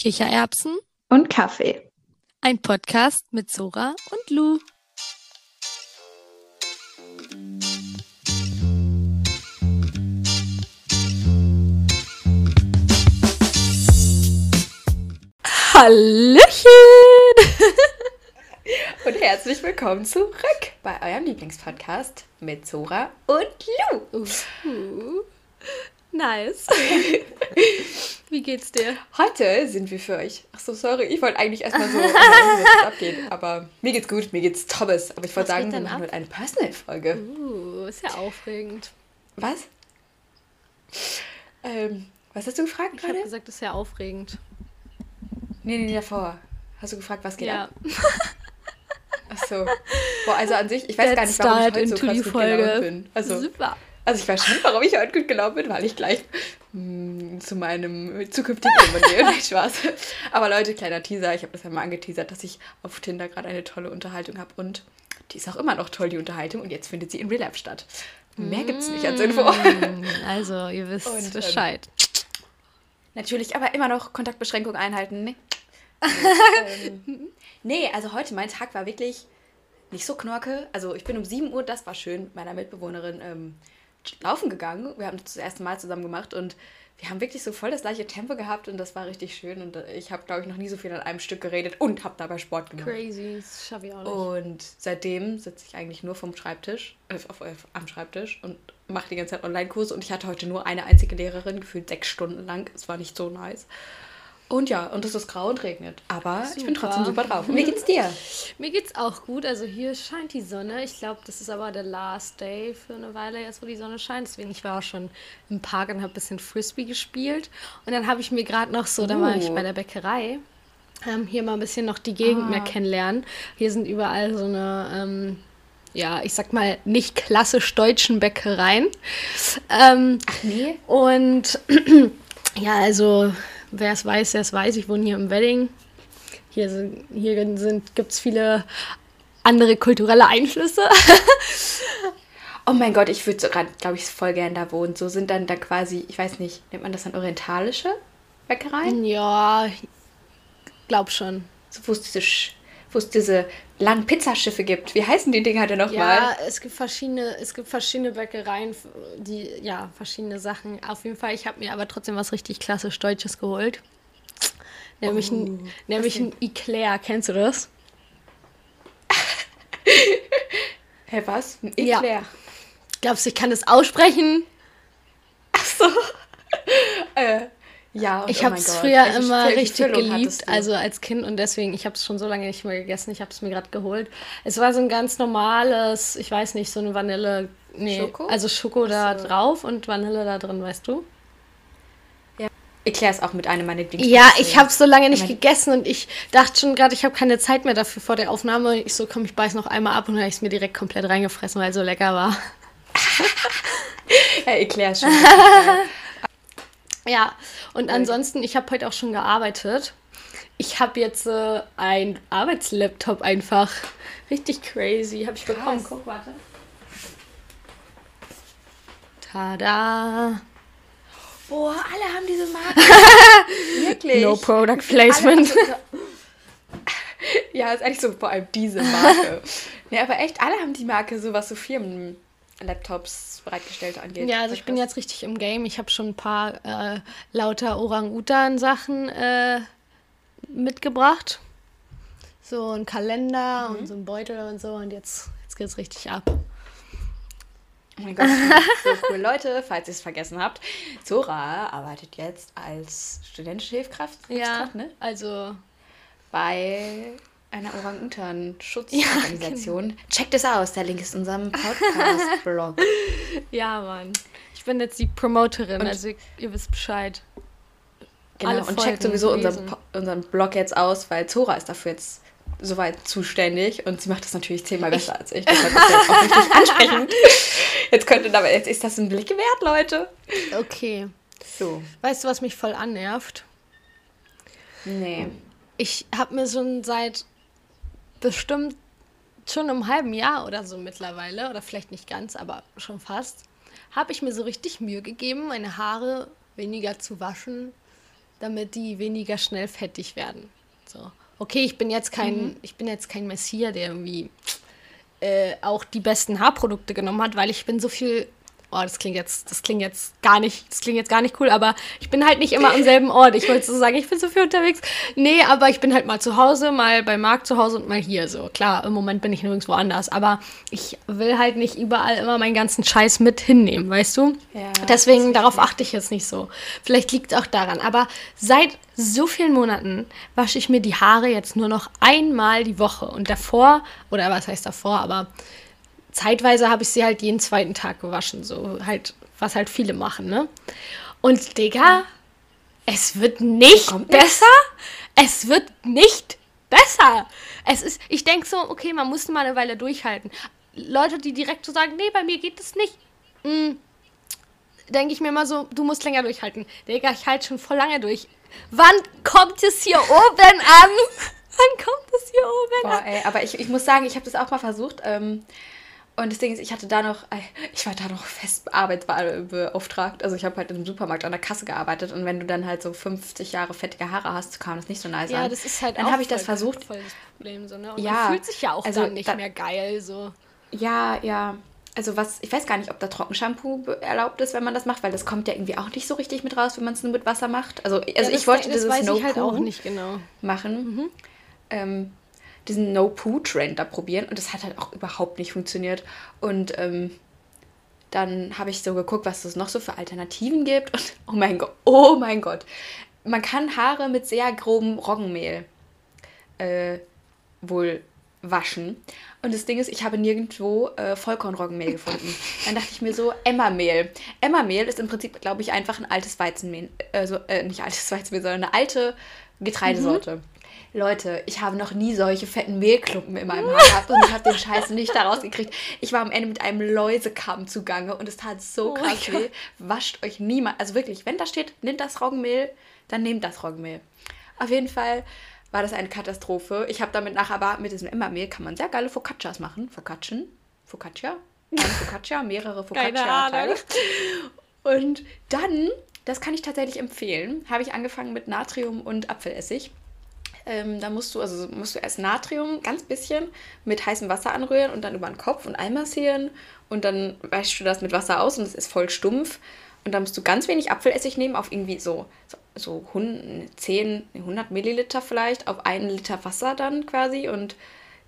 Kichererbsen und Kaffee. Ein Podcast mit Zora und Lou. Hallöchen! Und herzlich willkommen zurück bei eurem Lieblingspodcast mit Zora und Lou. Uh, nice. Wie geht's dir? Heute sind wir für euch. Ach so, sorry, ich wollte eigentlich erstmal so äh, was abgehen, aber mir geht's gut, mir geht's Thomas. Aber ich wollte sagen, wir machen heute eine Personal-Folge. Uh, ist ja aufregend. Was? Ähm, was hast du gefragt Ich habe gerade? gesagt, ist ja aufregend. Nee, nee, davor. Hast du gefragt, was geht Ja. ab? Ach so. Boah, also an sich, ich weiß Let's gar nicht, warum ich heute so krass die Folge. bin. Also, Super. Also ich weiß schon, warum ich heute gut gelaunt bin, weil ich gleich mh, zu meinem zukünftigen Ehemann gehe. Nein, Spaß. Aber Leute, kleiner Teaser. Ich habe das ja mal angeteasert, dass ich auf Tinder gerade eine tolle Unterhaltung habe. Und die ist auch immer noch toll, die Unterhaltung. Und jetzt findet sie in Real Life statt. Mehr gibt's nicht als Info. Mm, Also, ihr wisst Und, ähm, Bescheid. Natürlich, aber immer noch Kontaktbeschränkung einhalten. Ne? ähm, nee, also heute, mein Tag war wirklich nicht so knorke. Also ich bin um 7 Uhr, das war schön, mit meiner Mitbewohnerin ähm, laufen gegangen. Wir haben das, das erste Mal zusammen gemacht und wir haben wirklich so voll das gleiche Tempo gehabt und das war richtig schön. Und äh, ich habe, glaube ich, noch nie so viel an einem Stück geredet und habe dabei Sport gemacht. Crazy, das schaffe ich auch nicht. Und seitdem sitze ich eigentlich nur vom Schreibtisch, äh, auf, äh, am Schreibtisch und mache die ganze Zeit Online-Kurse. Und ich hatte heute nur eine einzige Lehrerin, gefühlt sechs Stunden lang. Es war nicht so nice. Und ja, und es ist grau und regnet. Aber ich bin Super. trotzdem super drauf. Und wie geht's dir? Mir geht's auch gut. Also hier scheint die Sonne. Ich glaube, das ist aber der Last Day für eine Weile jetzt, wo die Sonne scheint. Deswegen, ich war auch schon im Park und habe ein bisschen Frisbee gespielt. Und dann habe ich mir gerade noch so, da war ich Uh. bei der Bäckerei, ähm, hier mal ein bisschen noch die Gegend Ah. mehr kennenlernen. Hier sind überall so eine, ähm, ja, ich sag mal, nicht klassisch deutschen Bäckereien. Ähm, Ach nee? und ja, also wer es weiß, der es weiß. Ich wohne hier im Wedding. Hier sind, hier sind, gibt es viele andere kulturelle Einflüsse. Oh mein Gott, ich würde gerade, glaube ich, voll gern da wohnen. So sind dann da quasi, ich weiß nicht, nennt man das dann orientalische Bäckereien? ja, ich glaub schon. So, wo es diese, Sch- wo es diese langen Pizzaschiffe gibt. Wie heißen die Dinger denn nochmal? Ja, es gibt verschiedene, es gibt verschiedene Bäckereien, die, ja, verschiedene Sachen. Auf jeden Fall, ich habe mir aber trotzdem was richtig klassisch Deutsches geholt. Nämlich, ein, nämlich ein Eclair. Kennst du das? Hä, was? Ein Ja. Eclair. Glaubst du, ich kann das aussprechen? Ach so. äh, ja, Ich oh habe es früher welche immer richtig geliebt, also als Kind und deswegen, ich habe es schon so lange nicht mehr gegessen. Ich habe es mir gerade geholt. Es war so ein ganz normales, ich weiß nicht, so eine Vanille, nee, Schoko? also Schoko da so. drauf und Vanille da drin, weißt du? Eclair ist auch mit einem meiner Lieblings. Ja, ich habe es so lange nicht gegessen und ich dachte schon gerade, ich habe keine Zeit mehr dafür vor der Aufnahme. Ich so, komm, ich beiß noch einmal ab und dann habe ich es mir direkt komplett reingefressen, weil es so lecker war. Ja, Eclair ist schon. Ja, und ansonsten, ich habe heute auch schon gearbeitet. Ich habe jetzt äh, ein Arbeitslaptop einfach. Richtig crazy. Habe ich bekommen. Krass. Guck, warte. Tada. Boah, alle haben diese Marke. Wirklich. No Product Placement. ja, ist eigentlich so vor allem diese Marke. ja, aber echt, alle haben die Marke, so was so Firmen-Laptops bereitgestellt angeht. Ja, also ich bin jetzt richtig im Game. Ich habe schon ein paar äh, lauter Orang-Utan-Sachen äh, mitgebracht. So ein Kalender und so ein Beutel und so. Und jetzt, jetzt geht's richtig ab. Oh mein Gott, so cool. Leute, falls ihr es vergessen habt, Zora arbeitet jetzt als studentische Hilfskraft, Hilfskraft, ne? also bei einer Orang-Utan-Schutzorganisation. Checkt es aus, der Link ist in unserem Podcast-Blog. Ja, Mann. Ich bin jetzt die Promoterin, Und- also ihr wisst Bescheid. Genau, Alle und Folgen checkt sowieso unseren, unseren Blog jetzt aus, weil Zora ist dafür jetzt soweit zuständig und sie macht das natürlich zehnmal besser als ich. Deshalb ist jetzt auch richtig ansprechend. Jetzt könnte aber jetzt ist das ein Blick wert, Leute. Okay. So. Weißt du, was mich voll annervt? Nee. Ich habe mir schon seit bestimmt schon einem halben Jahr oder so mittlerweile, oder vielleicht nicht ganz, aber schon fast, habe ich mir so richtig Mühe gegeben, meine Haare weniger zu waschen, damit die weniger schnell fettig werden. So. Okay, ich bin jetzt kein, mhm. ich bin jetzt kein Messier, der irgendwie äh, auch die besten Haarprodukte genommen hat, weil ich bin so viel oh, das klingt jetzt, das klingt jetzt gar nicht, das klingt jetzt gar nicht cool, aber ich bin halt nicht immer am selben Ort. Ich wollte so sagen, ich bin so viel unterwegs. Nee, aber ich bin halt mal zu Hause, mal bei Marc zu Hause und mal hier. So, klar, im Moment bin ich nirgendwo anders, aber ich will halt nicht überall immer meinen ganzen Scheiß mit hinnehmen, weißt du? Ja, Deswegen, darauf achte ich jetzt nicht so. Vielleicht liegt es auch daran. Aber seit so vielen Monaten wasche ich mir die Haare jetzt nur noch einmal die Woche. Und davor, oder was heißt davor, aber zeitweise habe ich sie halt jeden zweiten Tag gewaschen, so halt, was halt viele machen, ne? Und Digga, es wird nicht besser. Es wird nicht besser. Es ist, ich denke so, okay, man muss mal eine Weile durchhalten. Leute, die direkt so sagen, nee, bei mir geht es nicht, hm, denke ich mir immer so, du musst länger durchhalten. Digga, ich halte schon voll lange durch. Wann kommt es hier oben an? Wann kommt es hier oben Boah, an? Ey, aber ich, ich muss sagen, ich habe das auch mal versucht. Ähm, und das Ding ist, ich hatte da noch, ich war da noch fest arbeitsbeauftragt. Also ich habe halt im Supermarkt an der Kasse gearbeitet und wenn du dann halt so 50 Jahre fettige Haare hast, kam das nicht so nice ja, an. Ja, das ist halt dann habe ich das versucht. Voll das Problem so, ne? Und ja, man fühlt sich ja auch also dann nicht da, mehr geil so. Ja, ja. Also was, ich weiß gar nicht, ob da Trockenshampoo erlaubt ist, wenn man das macht, weil das kommt ja irgendwie auch nicht so richtig mit raus, wenn man es nur mit Wasser macht. Also, also ja, ich wollte das dieses No halt auch nicht genau machen. Mhm. Ähm, diesen No-Poo-Trend da probieren und das hat halt auch überhaupt nicht funktioniert. Und ähm, dann habe ich so geguckt, was es noch so für Alternativen gibt und oh mein Gott, oh mein Gott. Man kann Haare mit sehr grobem Roggenmehl äh, wohl waschen. Und das Ding ist, ich habe nirgendwo äh, Vollkornroggenmehl gefunden. Dann dachte ich mir so, Emmermehl. Emmermehl ist im Prinzip, glaube ich, einfach ein altes Weizenmehl. Also, äh, nicht altes Weizenmehl, sondern eine alte Getreidesorte. Mhm. Leute, ich habe noch nie solche fetten Mehlklumpen in meinem Haar gehabt und ich habe den Scheiß nicht da rausgekriegt. Ich war am Ende mit einem Läusekamm zugange und es tat so oh krass weh. Wascht euch niemand. Also wirklich, wenn da steht, nehmt das Roggenmehl, dann nehmt das Roggenmehl. Auf jeden Fall war das eine Katastrophe. Ich habe damit nachher aber mit diesem Emmermehl kann man sehr geile Focaccias machen. Focaccia? Focaccia? Eine Focaccia, mehrere Focaccia-Teile. Und dann, das kann ich tatsächlich empfehlen, habe ich angefangen mit Natrium und Apfelessig. Ähm, da musst du, also musst du erst Natrium ganz bisschen mit heißem Wasser anrühren und dann über den Kopf und einmassieren und dann wäschst du das mit Wasser aus und es ist voll stumpf. Und dann musst du ganz wenig Apfelessig nehmen, auf irgendwie so, so, so 10, 100 Milliliter vielleicht, auf einen Liter Wasser dann quasi und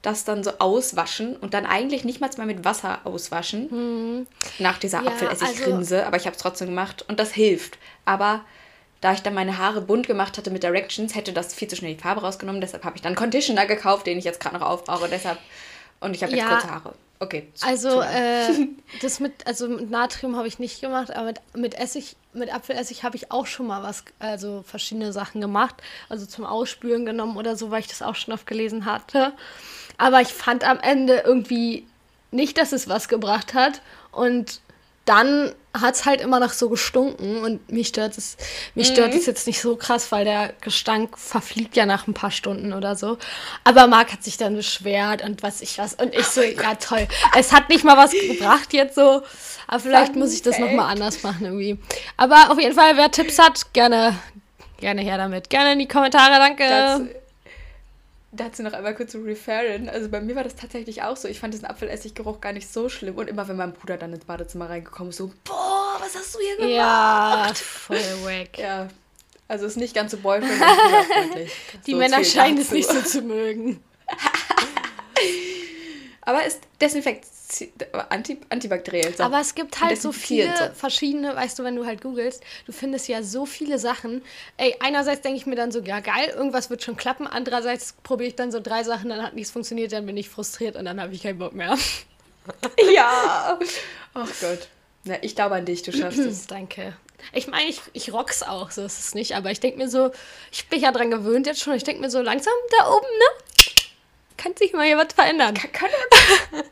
das dann so auswaschen und dann eigentlich nicht mal mit Wasser auswaschen. Hm. Nach dieser ja, Apfelessigrinse, also, aber ich habe es trotzdem gemacht und das hilft. Aber da ich dann meine Haare bunt gemacht hatte mit Directions, hätte das viel zu schnell die Farbe rausgenommen. Deshalb habe ich dann Conditioner gekauft, den ich jetzt gerade noch aufbrauche. Deshalb und ich habe jetzt ja, kurze Haare. Okay. Zu, also zu äh, das mit also mit Natrium habe ich nicht gemacht, aber mit, mit Essig mit Apfelessig habe ich auch schon mal was also verschiedene Sachen gemacht, also zum Ausspülen genommen oder so, weil ich das auch schon oft gelesen hatte. Aber ich fand am Ende irgendwie nicht, dass es was gebracht hat und dann hat es halt immer noch so gestunken und mich stört es mich mhm. stört es jetzt nicht so krass, weil der Gestank verfliegt ja nach ein paar Stunden oder so. Aber Marc hat sich dann beschwert und was ich was und ich so ja toll. Es hat nicht mal was gebracht jetzt so, aber vielleicht muss ich das noch mal anders machen irgendwie. Aber auf jeden Fall wer Tipps hat, gerne gerne her damit. Gerne in die Kommentare, danke. Das Dazu noch einmal kurz zu referen. Also bei mir war das tatsächlich auch so. Ich fand diesen Apfelessiggeruch gar nicht so schlimm. Und immer wenn mein Bruder dann ins Badezimmer reingekommen ist, so, boah, was hast du hier gemacht? Ja, voll wack. Ja, also ist nicht ganz so boyfriend Die so Männer scheinen es nicht so zu mögen. Aber ist Desinfekt anti, antibakteriell. Aber es gibt halt so viele so. verschiedene, weißt du, wenn du halt googelst, du findest ja so viele Sachen. Ey, einerseits denke ich mir dann so, ja geil, irgendwas wird schon klappen. Andererseits probiere ich dann so drei Sachen, dann hat nichts funktioniert, dann bin ich frustriert und dann habe ich keinen Bock mehr. ja. Ach Gott. Na, ich glaube an dich, du schaffst es. Danke. Ich meine, ich, ich rock's auch, so ist es nicht. Aber ich denke mir so, ich bin ja dran gewöhnt jetzt schon. Ich denke mir so langsam da oben, ne? Kann sich mal hier was verändern. Kann, kann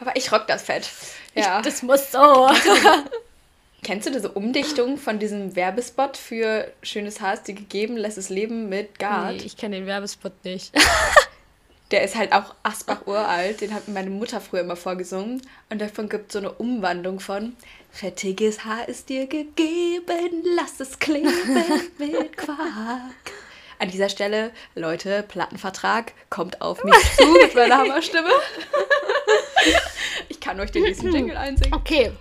Aber ich rock das Fett. Ja. Ich, das muss so. Kennst du diese Umdichtung von diesem Werbespot für schönes Haar ist dir gegeben, lässt es leben mit Gard? Nee, ich kenne den Werbespot nicht. Der ist halt auch Asbach uralt, den hat meine Mutter früher immer vorgesungen. Und davon gibt es so eine Umwandlung von Fettiges Haar ist dir gegeben, lass es kleben mit Quark. An dieser Stelle, Leute, Plattenvertrag kommt auf mich zu mit meiner Hammerstimme. ich kann euch den nächsten Jingle einsingen. Okay,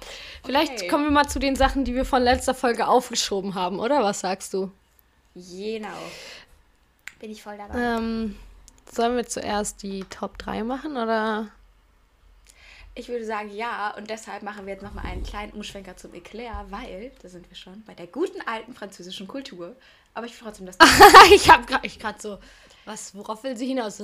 vielleicht okay. kommen wir mal zu den Sachen, die wir von letzter Folge aufgeschoben haben, oder? Was sagst du? Genau. Bin ich voll dabei. Ähm, sollen wir zuerst die Top 3 machen, oder? Ich würde sagen ja und deshalb machen wir jetzt nochmal einen kleinen Umschwenker zum Eclair, weil, da sind wir schon, bei der guten alten französischen Kultur. Aber ich trotzdem das. ich habe gerade so, was, worauf will sie hinaus?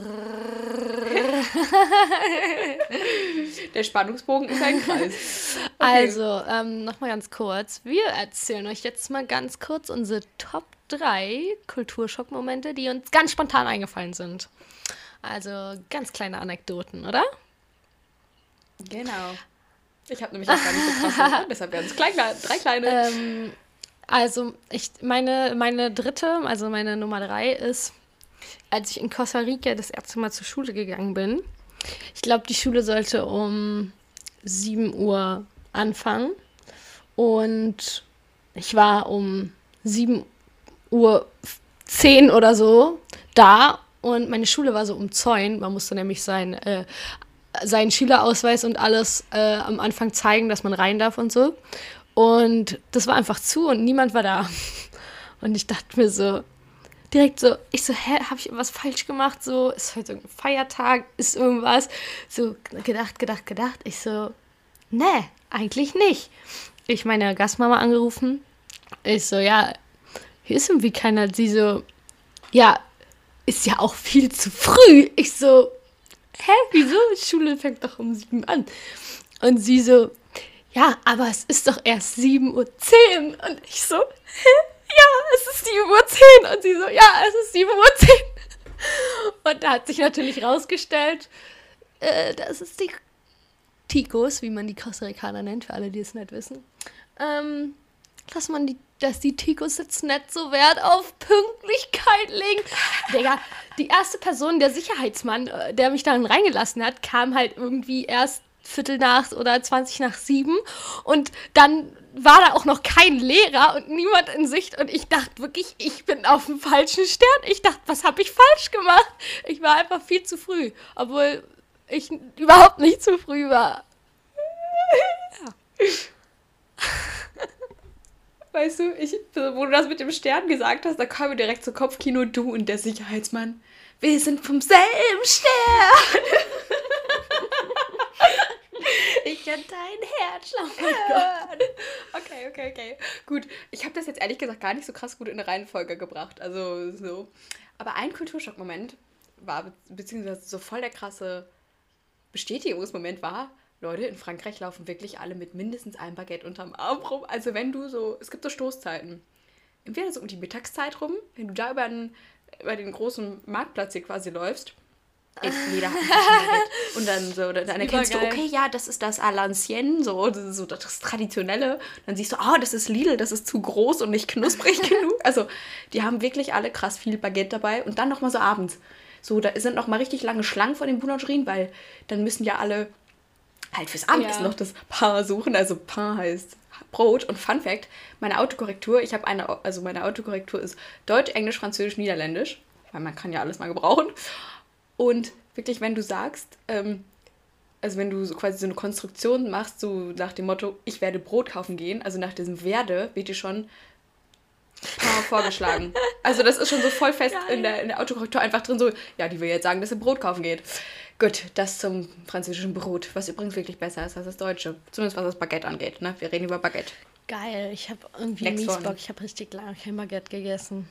der Spannungsbogen ist ein Kreis. Okay. Also, ähm, nochmal ganz kurz. Wir erzählen euch jetzt mal ganz kurz unsere Top 3 Kulturschockmomente, die uns ganz spontan eingefallen sind. Also ganz kleine Anekdoten, oder? Genau. Ich habe nämlich auch gar nicht so krass, deshalb werden es klein, drei kleine. Ähm, also ich meine, meine dritte, also meine Nummer drei ist, als ich in Costa Rica das erste Mal zur Schule gegangen bin. Ich glaube, die Schule sollte um 7 Uhr anfangen. Und ich war um 7 Uhr 10 oder so da und meine Schule war so umzäunt. Man musste nämlich sein äh, seinen Schülerausweis und alles äh, am Anfang zeigen, dass man rein darf und so. Und das war einfach zu und niemand war da. Und ich dachte mir so, direkt so, ich so, hä, habe ich irgendwas falsch gemacht? So, ist heute ein Feiertag, ist irgendwas? So, gedacht, gedacht, gedacht. Ich so, ne, eigentlich nicht. Ich meine Gastmama angerufen. Ich so, ja, hier ist irgendwie keiner. Sie so, ja, ist ja auch viel zu früh. Ich so, hä, wieso? Schule fängt doch um sieben an. Und sie so, ja, aber es ist doch erst 7.10 Uhr. Und ich so? Ja, es ist 7.10 Uhr. Und sie so, ja, es ist 7.10 Uhr. Und da hat sich natürlich rausgestellt, äh, das ist die Ticos, wie man die Costa Ricaner nennt, für alle, die es nicht wissen. Ähm, dass man die, dass die Ticos jetzt nicht so Wert auf Pünktlichkeit legen. Digga, die erste Person, der Sicherheitsmann, äh, der mich dann reingelassen hat, kam halt irgendwie erst Viertel nach oder 20 nach sieben und dann war da auch noch kein Lehrer und niemand in Sicht und ich dachte wirklich, ich bin auf dem falschen Stern. Ich dachte, was habe ich falsch gemacht? Ich war einfach viel zu früh, obwohl ich überhaupt nicht zu früh war. Ja. Weißt du, ich, wo du das mit dem Stern gesagt hast, da kam mir direkt zu Kopfkino du und der Sicherheitsmann. Wir sind vom selben Stern. Kann dein Herzschlag oh hören. Okay, okay, okay. Gut, ich habe das jetzt ehrlich gesagt gar nicht so krass gut in eine Reihenfolge gebracht. Also so. Aber ein Kulturschockmoment war, beziehungsweise so voll der krasse Bestätigungsmoment war, Leute, in Frankreich laufen wirklich alle mit mindestens einem Baguette unterm Arm rum. Also wenn du so, es gibt so Stoßzeiten. Entweder so um die Mittagszeit rum, wenn du da über den, über den großen Marktplatz hier quasi läufst, jeder hat Und dann so, dann erkennst du, okay, ja, das ist das à l'ancienne, so, so das Traditionelle. Dann siehst du, oh, das ist Lidl, das ist zu groß und nicht knusprig genug. Also, die haben wirklich alle krass viel Baguette dabei. Und dann nochmal so abends. So, da sind nochmal richtig lange Schlangen vor den Boulangerien, weil dann müssen ja alle halt fürs Abendessen ja. noch das Pain suchen. Also Pain heißt Brot. Und Fun Fact: Meine Autokorrektur, ich habe eine, also meine Autokorrektur ist Deutsch, Englisch, Französisch, Niederländisch. Weil man kann ja alles mal gebrauchen. Und wirklich, wenn du sagst, ähm, also wenn du so quasi so eine Konstruktion machst, so nach dem Motto, ich werde Brot kaufen gehen, also nach diesem werde, wird dir schon vorgeschlagen. Also das ist schon so voll fest in der, in der Autokorrektur einfach drin, so, ja, die will jetzt sagen, dass sie Brot kaufen geht. Gut, das zum französischen Brot, was übrigens wirklich besser ist als das deutsche. Zumindest was das Baguette angeht. Ne? Wir reden über Baguette. Geil, ich habe irgendwie Next mies Bock. Ich habe richtig lange kein Baguette gegessen.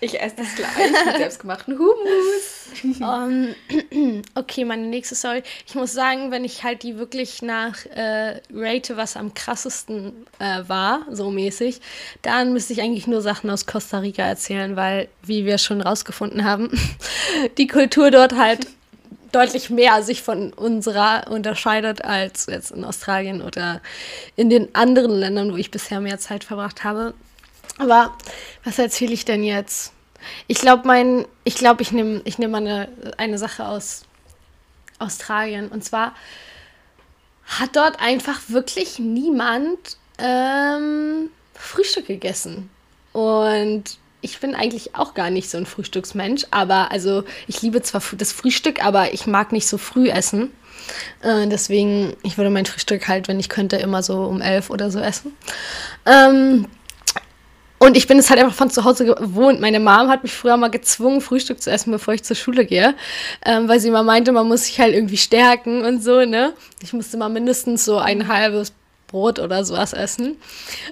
Ich esse das gleich mit selbstgemachten Hummus. um, okay, meine nächste Story. Ich muss sagen, wenn ich halt die wirklich nach äh, rate, was am krassesten äh, war, so mäßig, dann müsste ich eigentlich nur Sachen aus Costa Rica erzählen, weil, wie wir schon rausgefunden haben, die Kultur dort halt deutlich mehr sich von unserer unterscheidet als jetzt in Australien oder in den anderen Ländern, wo ich bisher mehr Zeit verbracht habe. Aber was erzähle ich denn jetzt? Ich glaube, mein, ich glaube, ich nehme ich nehm eine, eine Sache aus Australien. Und zwar hat dort einfach wirklich niemand ähm, Frühstück gegessen. Und ich bin eigentlich auch gar nicht so ein Frühstücksmensch, aber also ich liebe zwar das Frühstück, aber ich mag nicht so früh essen. Äh, deswegen, ich würde mein Frühstück halt, wenn ich könnte, immer so um elf oder so essen. Ähm, und ich bin es halt einfach von zu Hause gewohnt. Meine Mom hat mich früher mal gezwungen, Frühstück zu essen, bevor ich zur Schule gehe. Ähm, weil sie immer meinte, man muss sich halt irgendwie stärken und so, ne? Ich musste mal mindestens so ein halbes Brot oder sowas essen,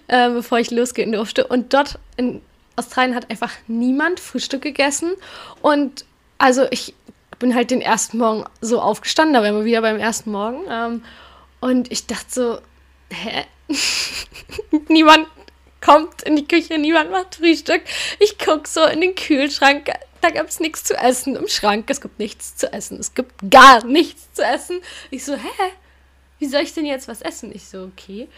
äh, bevor ich losgehen durfte. Und dort in Australien hat einfach niemand Frühstück gegessen. Und also ich bin halt den ersten Morgen so aufgestanden, da waren wir wieder beim ersten Morgen. Ähm, und ich dachte so, hä? niemand kommt in die Küche, niemand macht Frühstück. Ich gucke so in den Kühlschrank, da gibt es nichts zu essen im Schrank. Es gibt nichts zu essen. Es gibt gar nichts zu essen. Ich so, hä? Wie soll ich denn jetzt was essen? Ich so, okay.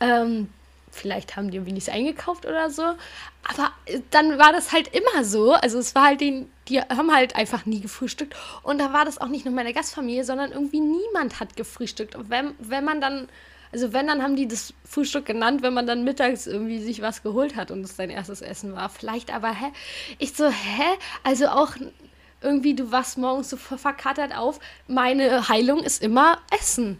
Ähm, vielleicht haben die irgendwie nichts eingekauft oder so. Aber äh, dann war das halt immer so. Also es war halt den, die haben halt einfach nie gefrühstückt. Und da war das auch nicht nur meine Gastfamilie, sondern irgendwie niemand hat gefrühstückt. Und wenn, wenn man dann also wenn, dann haben die das Frühstück genannt, wenn man dann mittags irgendwie sich was geholt hat und es sein erstes Essen war. Vielleicht aber, hä? Ich so, hä? Also auch irgendwie, du wachst morgens so verkatert auf. Meine Heilung ist immer Essen.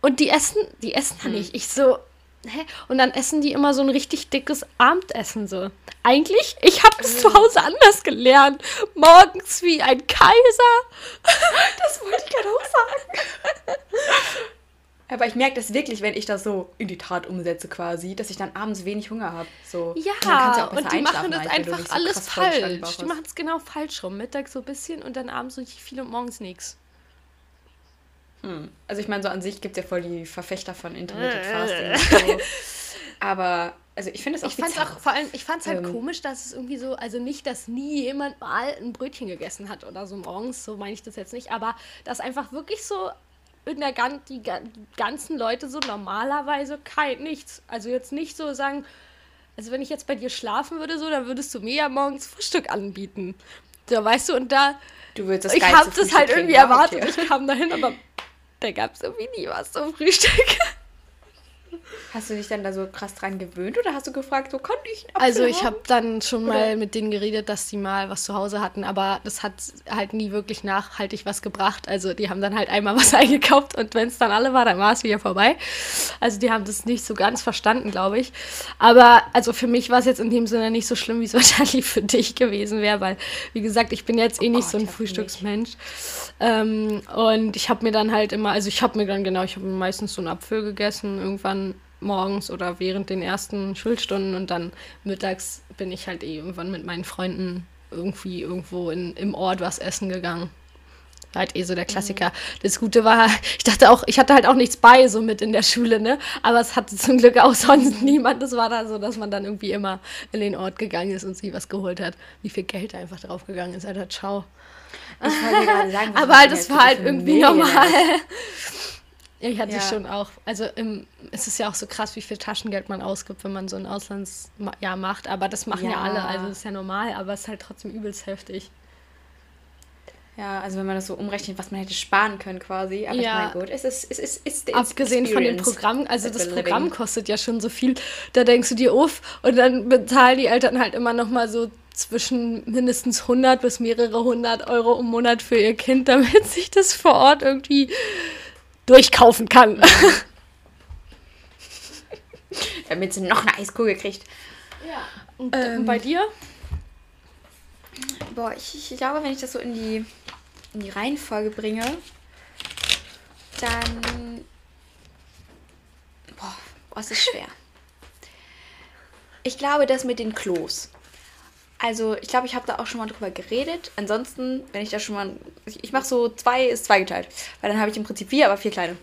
Und die essen, die essen hm. nicht. Ich so, hä? Und dann essen die immer so ein richtig dickes Abendessen so. Eigentlich, ich habe es zu Hause anders gelernt. Morgens wie ein Kaiser. Das wollte ich gerade auch sagen. Aber ich merke das wirklich, wenn ich das so in die Tat umsetze quasi, dass ich dann abends wenig Hunger habe. So. Ja, ja und die machen das einfach so alles falsch. Die machen es genau falsch rum. Mittags so ein bisschen und dann abends so viel und morgens nichts. Hm. Also ich meine, so an sich gibt es ja voll die Verfechter von Intermittent Fasting. so. Aber also ich finde es auch Ich fand auch vor allem, ich fand es halt ähm, komisch, dass es irgendwie so, also nicht, dass nie jemand mal ein Brötchen gegessen hat oder so morgens, so meine ich das jetzt nicht, aber dass einfach wirklich so in der Gan die, ganzen Leute so normalerweise kein nichts. Also jetzt nicht so sagen, also wenn ich jetzt bei dir schlafen würde, so, dann würdest du mir ja morgens Frühstück anbieten. So, weißt du, und da. Du würdest das Ich habe das halt irgendwie erwartet. Okay. Ich kam dahin, aber da gab es irgendwie nie was zum Frühstück. Hast du dich dann da so krass dran gewöhnt oder hast du gefragt, so konnte ich Also ich habe dann schon oder? mal mit denen geredet, dass die mal was zu Hause hatten, aber das hat halt nie wirklich nachhaltig was gebracht. Also die haben dann halt einmal was eingekauft und wenn es dann alle war, dann war es wieder vorbei. Also die haben das nicht so ganz verstanden, glaube ich. Aber also für mich war es jetzt in dem Sinne nicht so schlimm, wie es wahrscheinlich für dich gewesen wäre, weil wie gesagt, ich bin jetzt eh nicht oh, so ein Frühstücksmensch. Ähm, und ich habe mir dann halt immer, also ich habe mir dann genau, ich habe meistens so einen Apfel gegessen, irgendwann morgens oder während den ersten Schulstunden und dann mittags bin ich halt eh irgendwann mit meinen Freunden irgendwie irgendwo in, im Ort was essen gegangen. Halt eh so der Klassiker. Mhm. Das Gute war, ich dachte auch, ich hatte halt auch nichts bei, so mit in der Schule, ne? Aber es hatte zum Glück auch sonst niemand. Es war da so, dass man dann irgendwie immer in den Ort gegangen ist und sich was geholt hat. Wie viel Geld einfach draufgegangen ist, Alter, ciao. Ich wollte gerade sagen, aber halt, das war halt irgendwie normal. Ich hatte ja. schon auch. Also im, es ist ja auch so krass, wie viel Taschengeld man ausgibt, wenn man so ein Auslandsjahr macht. Aber das machen ja, ja alle, also das ist ja normal, aber es ist halt trotzdem übelst heftig. Ja, also wenn man das so umrechnet, was man hätte sparen können quasi. Aber ja. ich meine, gut, es ist, es ist, es ist Abgesehen von dem Programm, also das Programm living. kostet ja schon so viel. Da denkst du dir, uff, und dann bezahlen die Eltern halt immer noch mal so zwischen mindestens 100 bis mehrere hundert Euro im Monat für ihr Kind, damit sich das vor Ort irgendwie durchkaufen kann. Damit sie noch eine Eiskugel kriegt. Ja. Und, ähm, bei dir? Boah, ich, ich, glaube, wenn ich das so in die, in die Reihenfolge bringe, dann. Boah, was ist schwer. Ich glaube, das mit den Klos. Also, ich glaube, ich habe da auch schon mal drüber geredet. Ansonsten, wenn ich da schon mal. Ich, ich mache so zwei, ist zweigeteilt. Weil dann habe ich im Prinzip vier, aber vier kleine.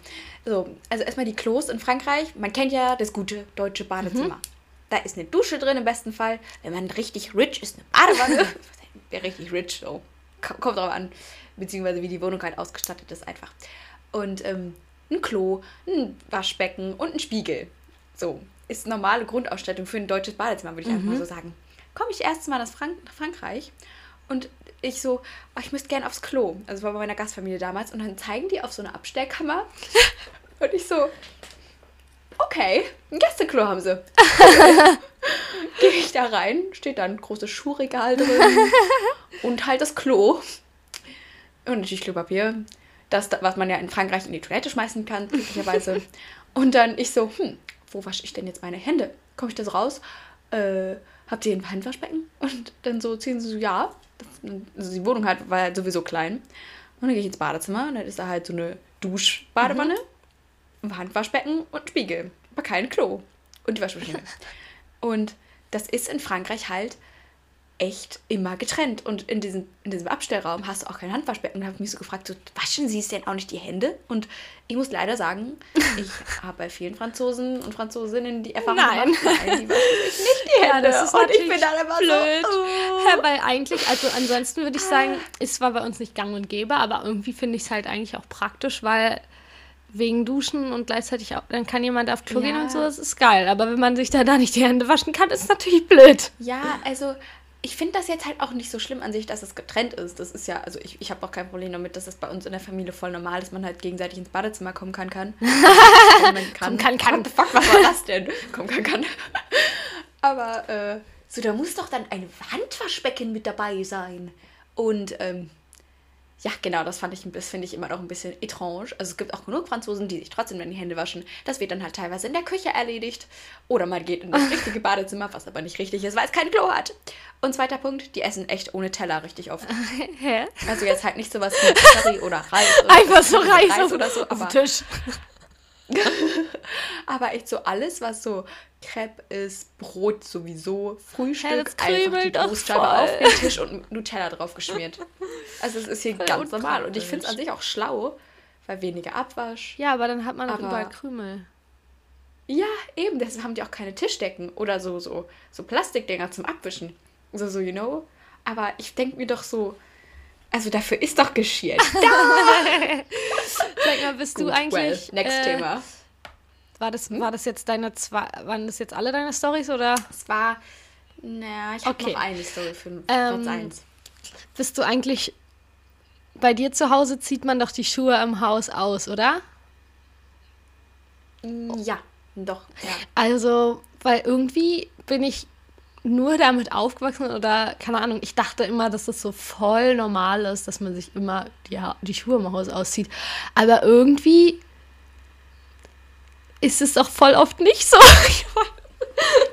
So, also erstmal die Klos in Frankreich. Man kennt ja das gute deutsche Badezimmer. Mhm. Da ist eine Dusche drin im besten Fall. Wenn man richtig rich ist, eine Badewanne. Wäre richtig rich, so. Kommt drauf an. Beziehungsweise wie die Wohnung halt ausgestattet ist, einfach. Und ähm, ein Klo, ein Waschbecken und ein Spiegel. So. Ist normale Grundausstattung für ein deutsches Badezimmer, würde ich mhm. einfach mal so sagen komme ich erst mal nach, Frank nach Frankreich und ich so, oh, ich müsste gerne aufs Klo. Also war bei meiner Gastfamilie damals. Und dann zeigen die auf so eine Abstellkammer. und ich so, okay, ein Gästeklo haben sie. Gehe ich da rein, steht da ein großes Schuhregal drin und halt das Klo. Und natürlich Klopapier. Das, was man ja in Frankreich in die Toilette schmeißen kann, glücklicherweise. Und dann ich so, hm, wo wasche ich denn jetzt meine Hände? Komme ich da so raus? Äh, habt ihr ein Handwaschbecken? Und dann so ziehen sie so, ja. Also die Wohnung halt, war halt sowieso klein. Und dann gehe ich ins Badezimmer und dann ist da halt so eine Duschbadewanne, mhm. ein Handwaschbecken und ein Spiegel. Aber kein Klo. Und die Waschmaschine. und das ist in Frankreich halt echt immer getrennt. Und in diesem, in diesem Abstellraum hast du auch kein Handwaschbecken. Und habe mich so gefragt, so, waschen sie es denn auch nicht die Hände? Und ich muss leider sagen, ich habe bei vielen Franzosen und Franzosinnen die Erfahrung Nein. gemacht, nein, die waschen sich nicht die Hände. Ja, das ist und ich bin dann immer blöd. so, oh. Ja, weil eigentlich, also ansonsten würde ich sagen, ist zwar bei uns nicht gang und gäbe, aber irgendwie finde ich es halt eigentlich auch praktisch, weil wegen Duschen und gleichzeitig auch, dann kann jemand auf Klo Ja. gehen und so, das ist geil. Aber wenn man sich da, da nicht die Hände waschen kann, ist natürlich blöd. Ja, also ich finde das jetzt halt auch nicht so schlimm an sich, dass es getrennt ist. Das ist ja, also ich, ich habe auch kein Problem damit, dass das bei uns in der Familie voll normal ist, man halt gegenseitig ins Badezimmer kommen kann. kann. Kommen Kommen kann, kann. What the fuck, was war das denn? Kommen kann, kann. Aber äh, so, da muss doch dann ein Handwaschbecken mit dabei sein. Und ähm, ja, genau, das fand ich, das finde ich immer noch ein bisschen étrange. Also es gibt auch genug Franzosen, die sich trotzdem dann die Hände waschen. Das wird dann halt teilweise in der Küche erledigt. Oder man geht in das richtige Badezimmer, was aber nicht richtig ist, weil es kein Klo hat. Und zweiter Punkt, die essen echt ohne Teller richtig oft. Hä? Also jetzt halt nicht sowas wie Curry oder Reis. Oder Einfach so Reis, auf, oder so, auf den Tisch. aber echt so alles, was so Crepe ist, Brot sowieso, Frühstück, das einfach die voll. auf den Tisch und Nutella drauf geschmiert. Also es ist hier ganz unpraktisch. normal. Und ich finde es an sich auch schlau, weil weniger Abwasch. Ja, aber dann hat man auch überall Krümel. Ja, eben, deshalb haben die auch keine Tischdecken oder so, so, so Plastikdinger zum Abwischen. So, so, you know. Aber ich denke mir doch so, also dafür ist doch Geschirr. Sag mal, bist du Gut, eigentlich. well, next äh, Thema. War das, war das jetzt deine zwei. Waren das jetzt alle deine Stories oder Es war, naja, ich habe Okay. noch eine Story für Ähm, Platz 1. bist du eigentlich. Bei dir zu Hause zieht man doch die Schuhe im Haus aus, oder? Ja, doch, ja. Also, weil irgendwie bin ich nur damit aufgewachsen oder keine Ahnung, ich dachte immer, dass das so voll normal ist, dass man sich immer die, Ha- die Schuhe im Haus auszieht. Aber irgendwie ist es doch voll oft nicht so.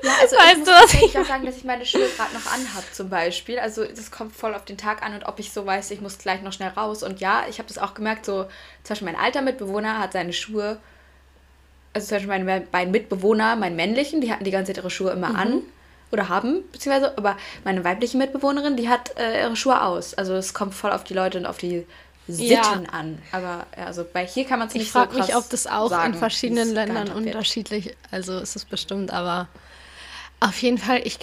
Ja, also Weißt ich muss tatsächlich ich auch sagen, dass ich meine Schuhe gerade noch anhabe zum Beispiel. Also das kommt voll auf den Tag an und ob ich so weiß, ich muss gleich noch schnell raus. Und ja, ich habe das auch gemerkt, so zum Beispiel mein alter Mitbewohner hat seine Schuhe, also zum Beispiel meine beiden Mitbewohner, meinen männlichen, die hatten die ganze Zeit ihre Schuhe immer an oder haben, beziehungsweise, aber meine weibliche Mitbewohnerin, die hat äh, ihre Schuhe aus. Also es kommt voll auf die Leute und auf die Sitten Ja. an. Aber ja, also bei hier kann man es Ich nicht so frage mich, ob das auch sagen, in verschiedenen Ländern unterschiedlich, also ist es bestimmt, aber auf jeden Fall, ich,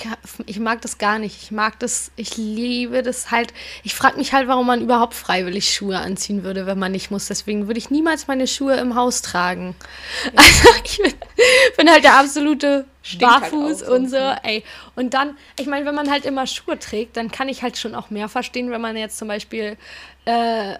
ich mag das gar nicht. Ich mag das, ich liebe das halt. Ich frage mich halt, warum man überhaupt freiwillig Schuhe anziehen würde, wenn man nicht muss. Deswegen würde ich niemals meine Schuhe im Haus tragen. Also ich bin, bin halt der absolute Stinkt halt Barfuß auch und so. Ey. Und dann, ich meine, wenn man halt immer Schuhe trägt, dann kann ich halt schon auch mehr verstehen, wenn man jetzt zum Beispiel äh,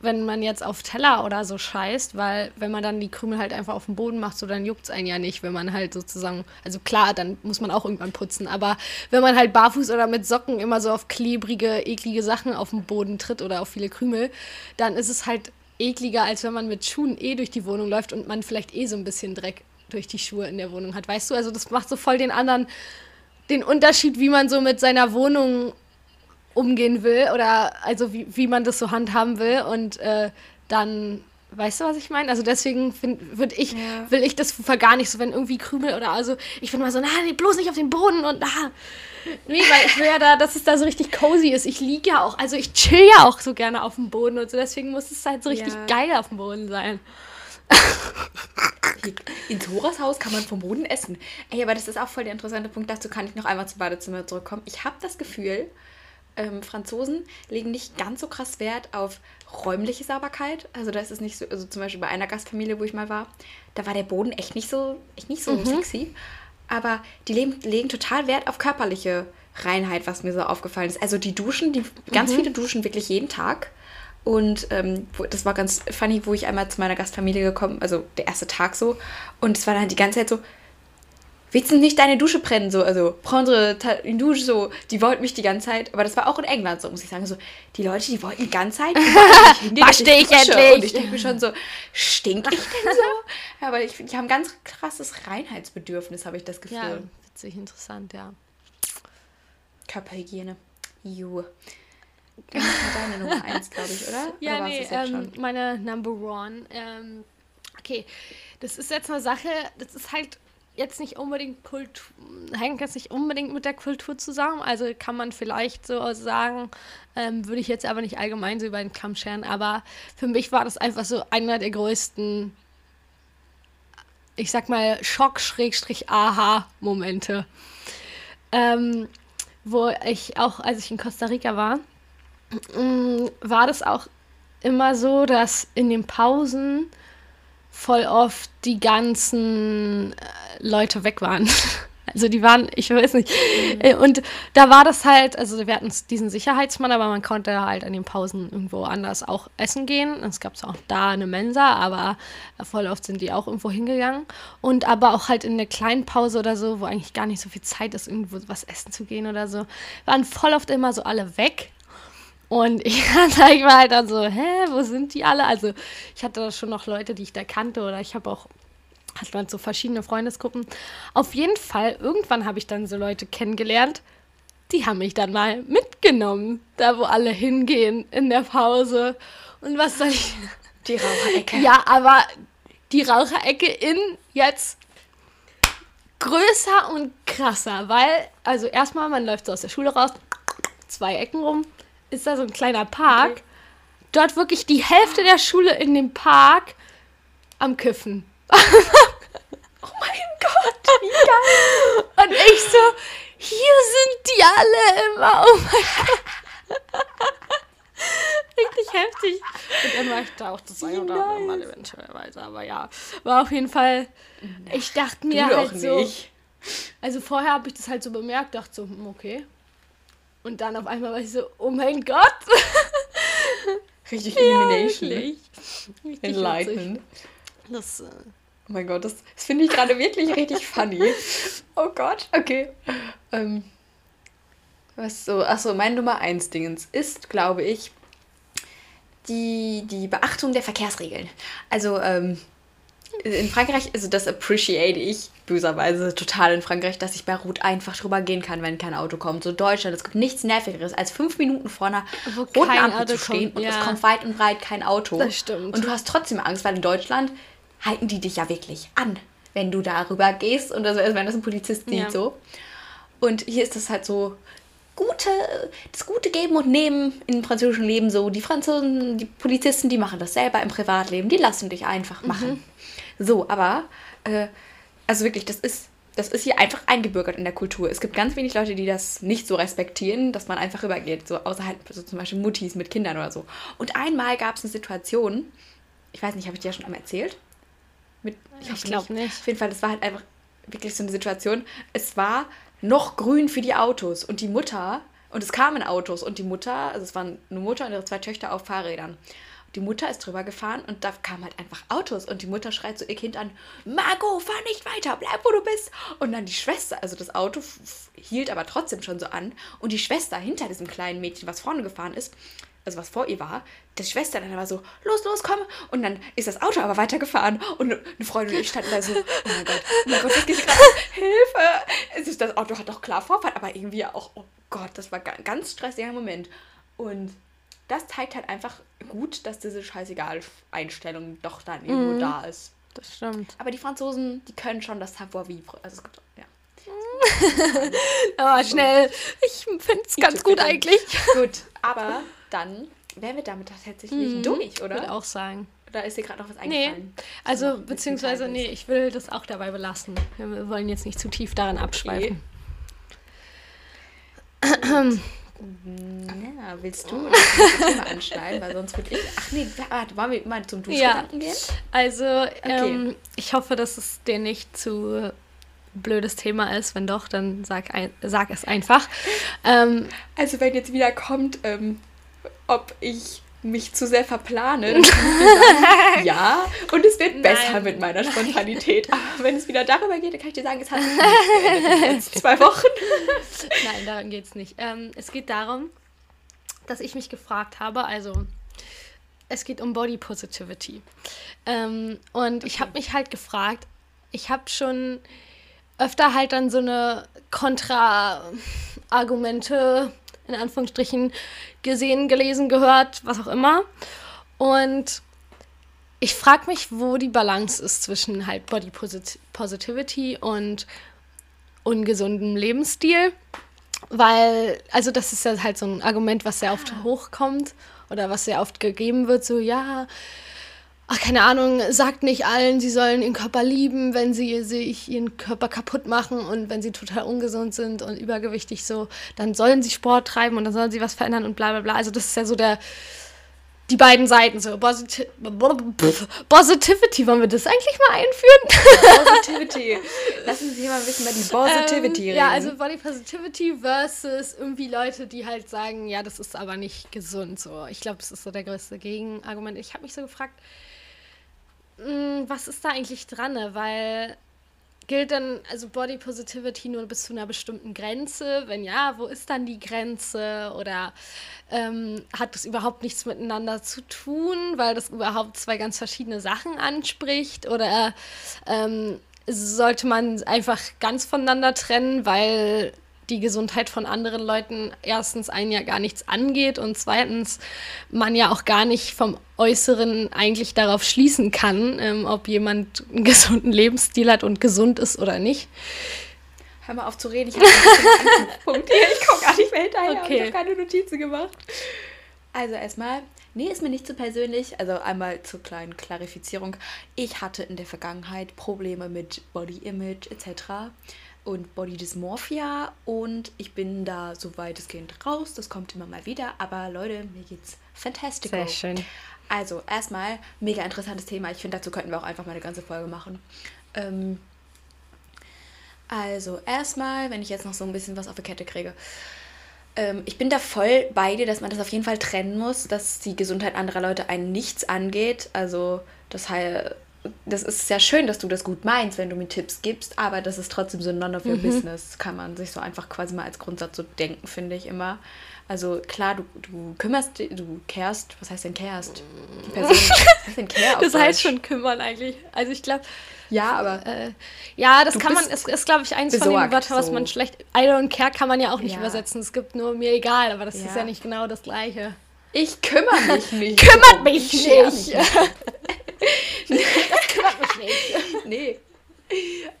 wenn man jetzt auf Teller oder so scheißt, weil wenn man dann die Krümel halt einfach auf den Boden macht, so dann juckt es einen ja nicht, wenn man halt sozusagen, also klar, dann muss man auch irgendwann putzen, aber wenn man halt barfuß oder mit Socken immer so auf klebrige, eklige Sachen auf den Boden tritt oder auf viele Krümel, dann ist es halt ekliger, als wenn man mit Schuhen eh durch die Wohnung läuft und man vielleicht eh so ein bisschen Dreck durch die Schuhe in der Wohnung hat. Weißt du, also das macht so voll den anderen, den Unterschied, wie man so mit seiner Wohnung umgehen will oder also wie, wie man das so handhaben will und äh, dann weißt du was ich meine also deswegen würde ich Ja. will ich das gar nicht so wenn irgendwie Krümel oder also ich bin mal so na nee, bloß nicht auf den Boden und ah nee weil ich will ja da dass es da so richtig cozy ist ich liege ja auch also ich chill ja auch so gerne auf dem Boden und so deswegen muss es halt so richtig Ja. geil auf dem Boden sein In Thoras Haus kann man vom Boden essen. Ey, aber das ist auch voll der interessante Punkt. Dazu kann ich noch einmal zum Badezimmer zurückkommen. Ich habe das Gefühl, ähm, Franzosen legen nicht ganz so krass Wert auf räumliche Sauberkeit. Also da ist es nicht so, also zum Beispiel bei einer Gastfamilie, wo ich mal war, da war der Boden echt nicht so, echt nicht so sexy. Aber die legen, legen total Wert auf körperliche Reinheit, was mir so aufgefallen ist. Also die duschen, die ganz viele duschen wirklich jeden Tag. Und ähm, das war ganz funny, wo ich einmal zu meiner Gastfamilie gekommen, also der erste Tag so. Und es war dann die ganze Zeit so, willst du nicht deine Dusche brennen? So, also, prendre une Dusche, so, die wollten mich die ganze Zeit, aber das war auch in England so, muss ich sagen, so, die Leute, die wollten die ganze Zeit, was ich, ich endlich? Und ich denke mir schon so, stink ich denn so? ja, aber ich, die haben ganz krasses Reinheitsbedürfnis, habe ich das Gefühl. Ja, witzig, interessant, ja. Körperhygiene. Ju. Das war deine Nummer eins, glaube ich, oder? Ja, oder nee, ähm, meine Number One. Ähm, okay, das ist jetzt eine Sache, das ist halt jetzt nicht unbedingt Kultur, hängt jetzt nicht unbedingt mit der Kultur zusammen. Also kann man vielleicht so sagen, ähm, würde ich jetzt aber nicht allgemein so über den Kamm scheren. Aber für mich war das einfach so einer der größten, ich sag mal, Schock-Aha-Momente. Ähm, wo ich auch, als ich in Costa Rica war, mm, war das auch immer so, dass in den Pausen voll oft die ganzen äh, Leute weg waren. Also die waren, ich weiß nicht. Mhm. Und da war das halt, also wir hatten diesen Sicherheitsmann, aber man konnte halt an den Pausen irgendwo anders auch essen gehen. Es gab zwar auch da eine Mensa, aber voll oft sind die auch irgendwo hingegangen. Und aber auch halt in der kleinen Pause oder so, wo eigentlich gar nicht so viel Zeit ist, irgendwo was essen zu gehen oder so, waren voll oft immer so alle weg. Und ich, ich war halt dann so, hä, wo sind die alle? Also ich hatte schon noch Leute, die ich da kannte oder ich habe auch hat man so verschiedene Freundesgruppen. Auf jeden Fall, irgendwann habe ich dann so Leute kennengelernt, die haben mich dann mal mitgenommen, da wo alle hingehen in der Pause. Und was soll ich. Die Raucherecke. Ja, aber die Raucherecke in jetzt größer und krasser, weil, also erstmal, man läuft so aus der Schule raus, zwei Ecken rum, ist da so ein kleiner Park. Okay. Dort wirklich die Hälfte der Schule in dem Park am Kiffen. oh mein Gott, wie geil. Und ich so, hier sind die alle immer. Oh mein Gott. Richtig heftig. Und dann war ich da auch das ein oder andere Mal eventuell weiter. Aber ja, war auf jeden Fall. Ich dachte mir du halt so. Nicht. Also vorher habe ich das halt so bemerkt, dachte so, hm, okay. Und dann auf einmal war ich so, oh mein Gott. Richtig Illumination. Ja, richtig. Enlightened. Das, äh, Oh mein Gott, das, das finde ich gerade wirklich richtig funny. Oh Gott, okay. Ähm, was so, achso, mein Nummer 1 Dingens ist, glaube ich, die, die Beachtung der Verkehrsregeln. Also, ähm, in Frankreich, also das appreciate ich böserweise total in Frankreich, dass ich bei Rot einfach drüber gehen kann, wenn kein Auto kommt. So Deutschland, es gibt nichts Nervigeres, als fünf Minuten vor einer roten Ampel zu stehen kommt, und ja. es kommt weit und breit kein Auto. Das stimmt. Und du hast trotzdem Angst, weil in Deutschland halten die dich ja wirklich an, wenn du darüber gehst und also, wenn das ein Polizist sieht ja. so. Und hier ist das halt so gute, das gute Geben und Nehmen im französischen Leben so. Die Franzosen, die Polizisten, die machen das selber im Privatleben, die lassen dich einfach machen. Mhm. So, aber äh, also wirklich, das ist das ist hier einfach eingebürgert in der Kultur. Es gibt ganz wenig Leute, die das nicht so respektieren, dass man einfach übergeht, so außerhalb, so zum Beispiel Muttis mit Kindern oder so. Und einmal gab es eine Situation, ich weiß nicht, habe ich dir ja schon einmal erzählt? Mit, ich, ich glaube nicht. Auf jeden Fall, das war halt einfach wirklich so eine Situation. Es war noch grün für die Autos und die Mutter, und es kamen Autos und die Mutter, also es waren eine Mutter und ihre zwei Töchter auf Fahrrädern. Die Mutter ist drüber gefahren und da kamen halt einfach Autos und die Mutter schreit so ihr Kind an, Margot, fahr nicht weiter, bleib wo du bist. Und dann die Schwester, also das Auto hielt aber trotzdem schon so an und die Schwester hinter diesem kleinen Mädchen, was vorne gefahren ist, also was vor ihr war, die Schwester dann war so, los, los, komm. Und dann ist das Auto aber weitergefahren und eine Freundin und ich standen da so, oh mein Gott, oh mein Gott, was geht hier gerade? Hilfe! Das Auto hat doch klar Vorfahrt, aber irgendwie auch, oh Gott, das war ein ganz stressiger Moment. Und das zeigt halt einfach gut, dass diese scheißegal-Einstellung doch dann irgendwo mm, da ist. Das stimmt. Aber die Franzosen, die können schon das Savoir-vivre. Also es gibt, ja. aber schnell. Ich finde es ganz gut eigentlich. Gut, aber dann wären wir damit tatsächlich mhm. durch, oder? Ich würde auch sagen. Oder ist dir gerade noch was eingefallen? Nee, also beziehungsweise, nee, ich will das auch dabei belassen. Wir wollen jetzt nicht zu tief daran abschweifen. Okay. Ja, willst du das Thema anschneiden? Weil sonst würde ich. Ach nee, warte, wollen wir mal zum Duschgedanken ja. gehen? Also, okay. ähm, ich hoffe, dass es dir nicht zu blödes Thema ist. Wenn doch, dann sag, ein, sag es einfach. Ähm, also, wenn jetzt wieder kommt, ähm, ob ich mich zu sehr verplane, dann kann ich sagen, ja, und es wird besser Nein. mit meiner Spontanität. Aber wenn es wieder darüber geht, dann kann ich dir sagen, es hat sich nicht in letzten zwei Wochen. Nein, darum geht es nicht. Ähm, es geht darum, dass ich mich gefragt habe, also es geht um Body Positivity. Ähm, und ich habe mich halt gefragt, ich habe schon öfter halt dann so eine Kontra-Argumente in Anführungsstrichen gesehen, gelesen, gehört, was auch immer. Und ich frage mich, wo die Balance ist zwischen halt Body Posit Positivity und ungesundem Lebensstil. Weil, also das ist ja halt so ein Argument, was sehr oft hochkommt oder was sehr oft gegeben wird, so ja, ach keine Ahnung, sagt nicht allen, sie sollen ihren Körper lieben, wenn sie sich ihren Körper kaputt machen und wenn sie total ungesund sind und übergewichtig so, dann sollen sie Sport treiben und dann sollen sie was verändern und bla bla bla. Also das ist ja so der, die beiden Seiten so. Posit Positivity, wollen wir das eigentlich mal einführen? Positivity. Lassen Sie mal ein bisschen über die Positivity ähm, reden. Ja, also Body Positivity versus irgendwie Leute, die halt sagen, ja, das ist aber nicht gesund. So, ich glaube, das ist so der größte Gegenargument. Ich habe mich so gefragt, mh, was ist da eigentlich dran? ne? Weil gilt dann also Body Positivity nur bis zu einer bestimmten Grenze? Wenn ja, wo ist dann die Grenze? Oder ähm, hat das überhaupt nichts miteinander zu tun, weil das überhaupt zwei ganz verschiedene Sachen anspricht? Oder ähm, sollte man einfach ganz voneinander trennen, weil die Gesundheit von anderen Leuten erstens einen ja gar nichts angeht und zweitens man ja auch gar nicht vom Äußeren eigentlich darauf schließen kann, ähm, ob jemand einen gesunden Lebensstil hat und gesund ist oder nicht. Hör mal auf zu reden, ich habe Punkt hier. Ich komme gar nicht mehr hinterher Okay. ich habe keine Notizen gemacht. Also erstmal, nee, ist mir nicht so persönlich. Also einmal zur kleinen Klarifizierung. Ich hatte in der Vergangenheit Probleme mit Body Image etc. und Body Dysmorphia und ich bin da so weitestgehend raus. Das kommt immer mal wieder. Aber Leute, mir geht's fantastisch. Sehr schön. Also, erstmal, mega interessantes Thema. Ich finde, dazu könnten wir auch einfach mal eine ganze Folge machen. Ähm, also, erstmal, wenn ich jetzt noch so ein bisschen was auf die Kette kriege. Ähm, ich bin da voll bei dir, dass man das auf jeden Fall trennen muss, dass die Gesundheit anderer Leute einen nichts angeht. Also, das heißt, das ist sehr schön, dass du das gut meinst, wenn du mir Tipps gibst, aber das ist trotzdem so none of your business. Kann man sich so einfach quasi mal als Grundsatz so denken, finde ich immer. Also klar, du, du kümmerst, du kehrst, was heißt denn kehrst? Die Person, was heißt denn care Das heißt schon kümmern eigentlich. Also ich glaube, Ja, aber äh, ja, das kann man, ist, ist glaube ich eins von den besorgt, Wörtern, was so. man schlecht, I don't care kann man ja auch nicht Ja. übersetzen. Es gibt nur mir egal, aber das ist Ja. ja nicht genau das Gleiche. ich kümmere mich nicht. Kümmert mich nicht. mich Kümmert mich nicht. nee.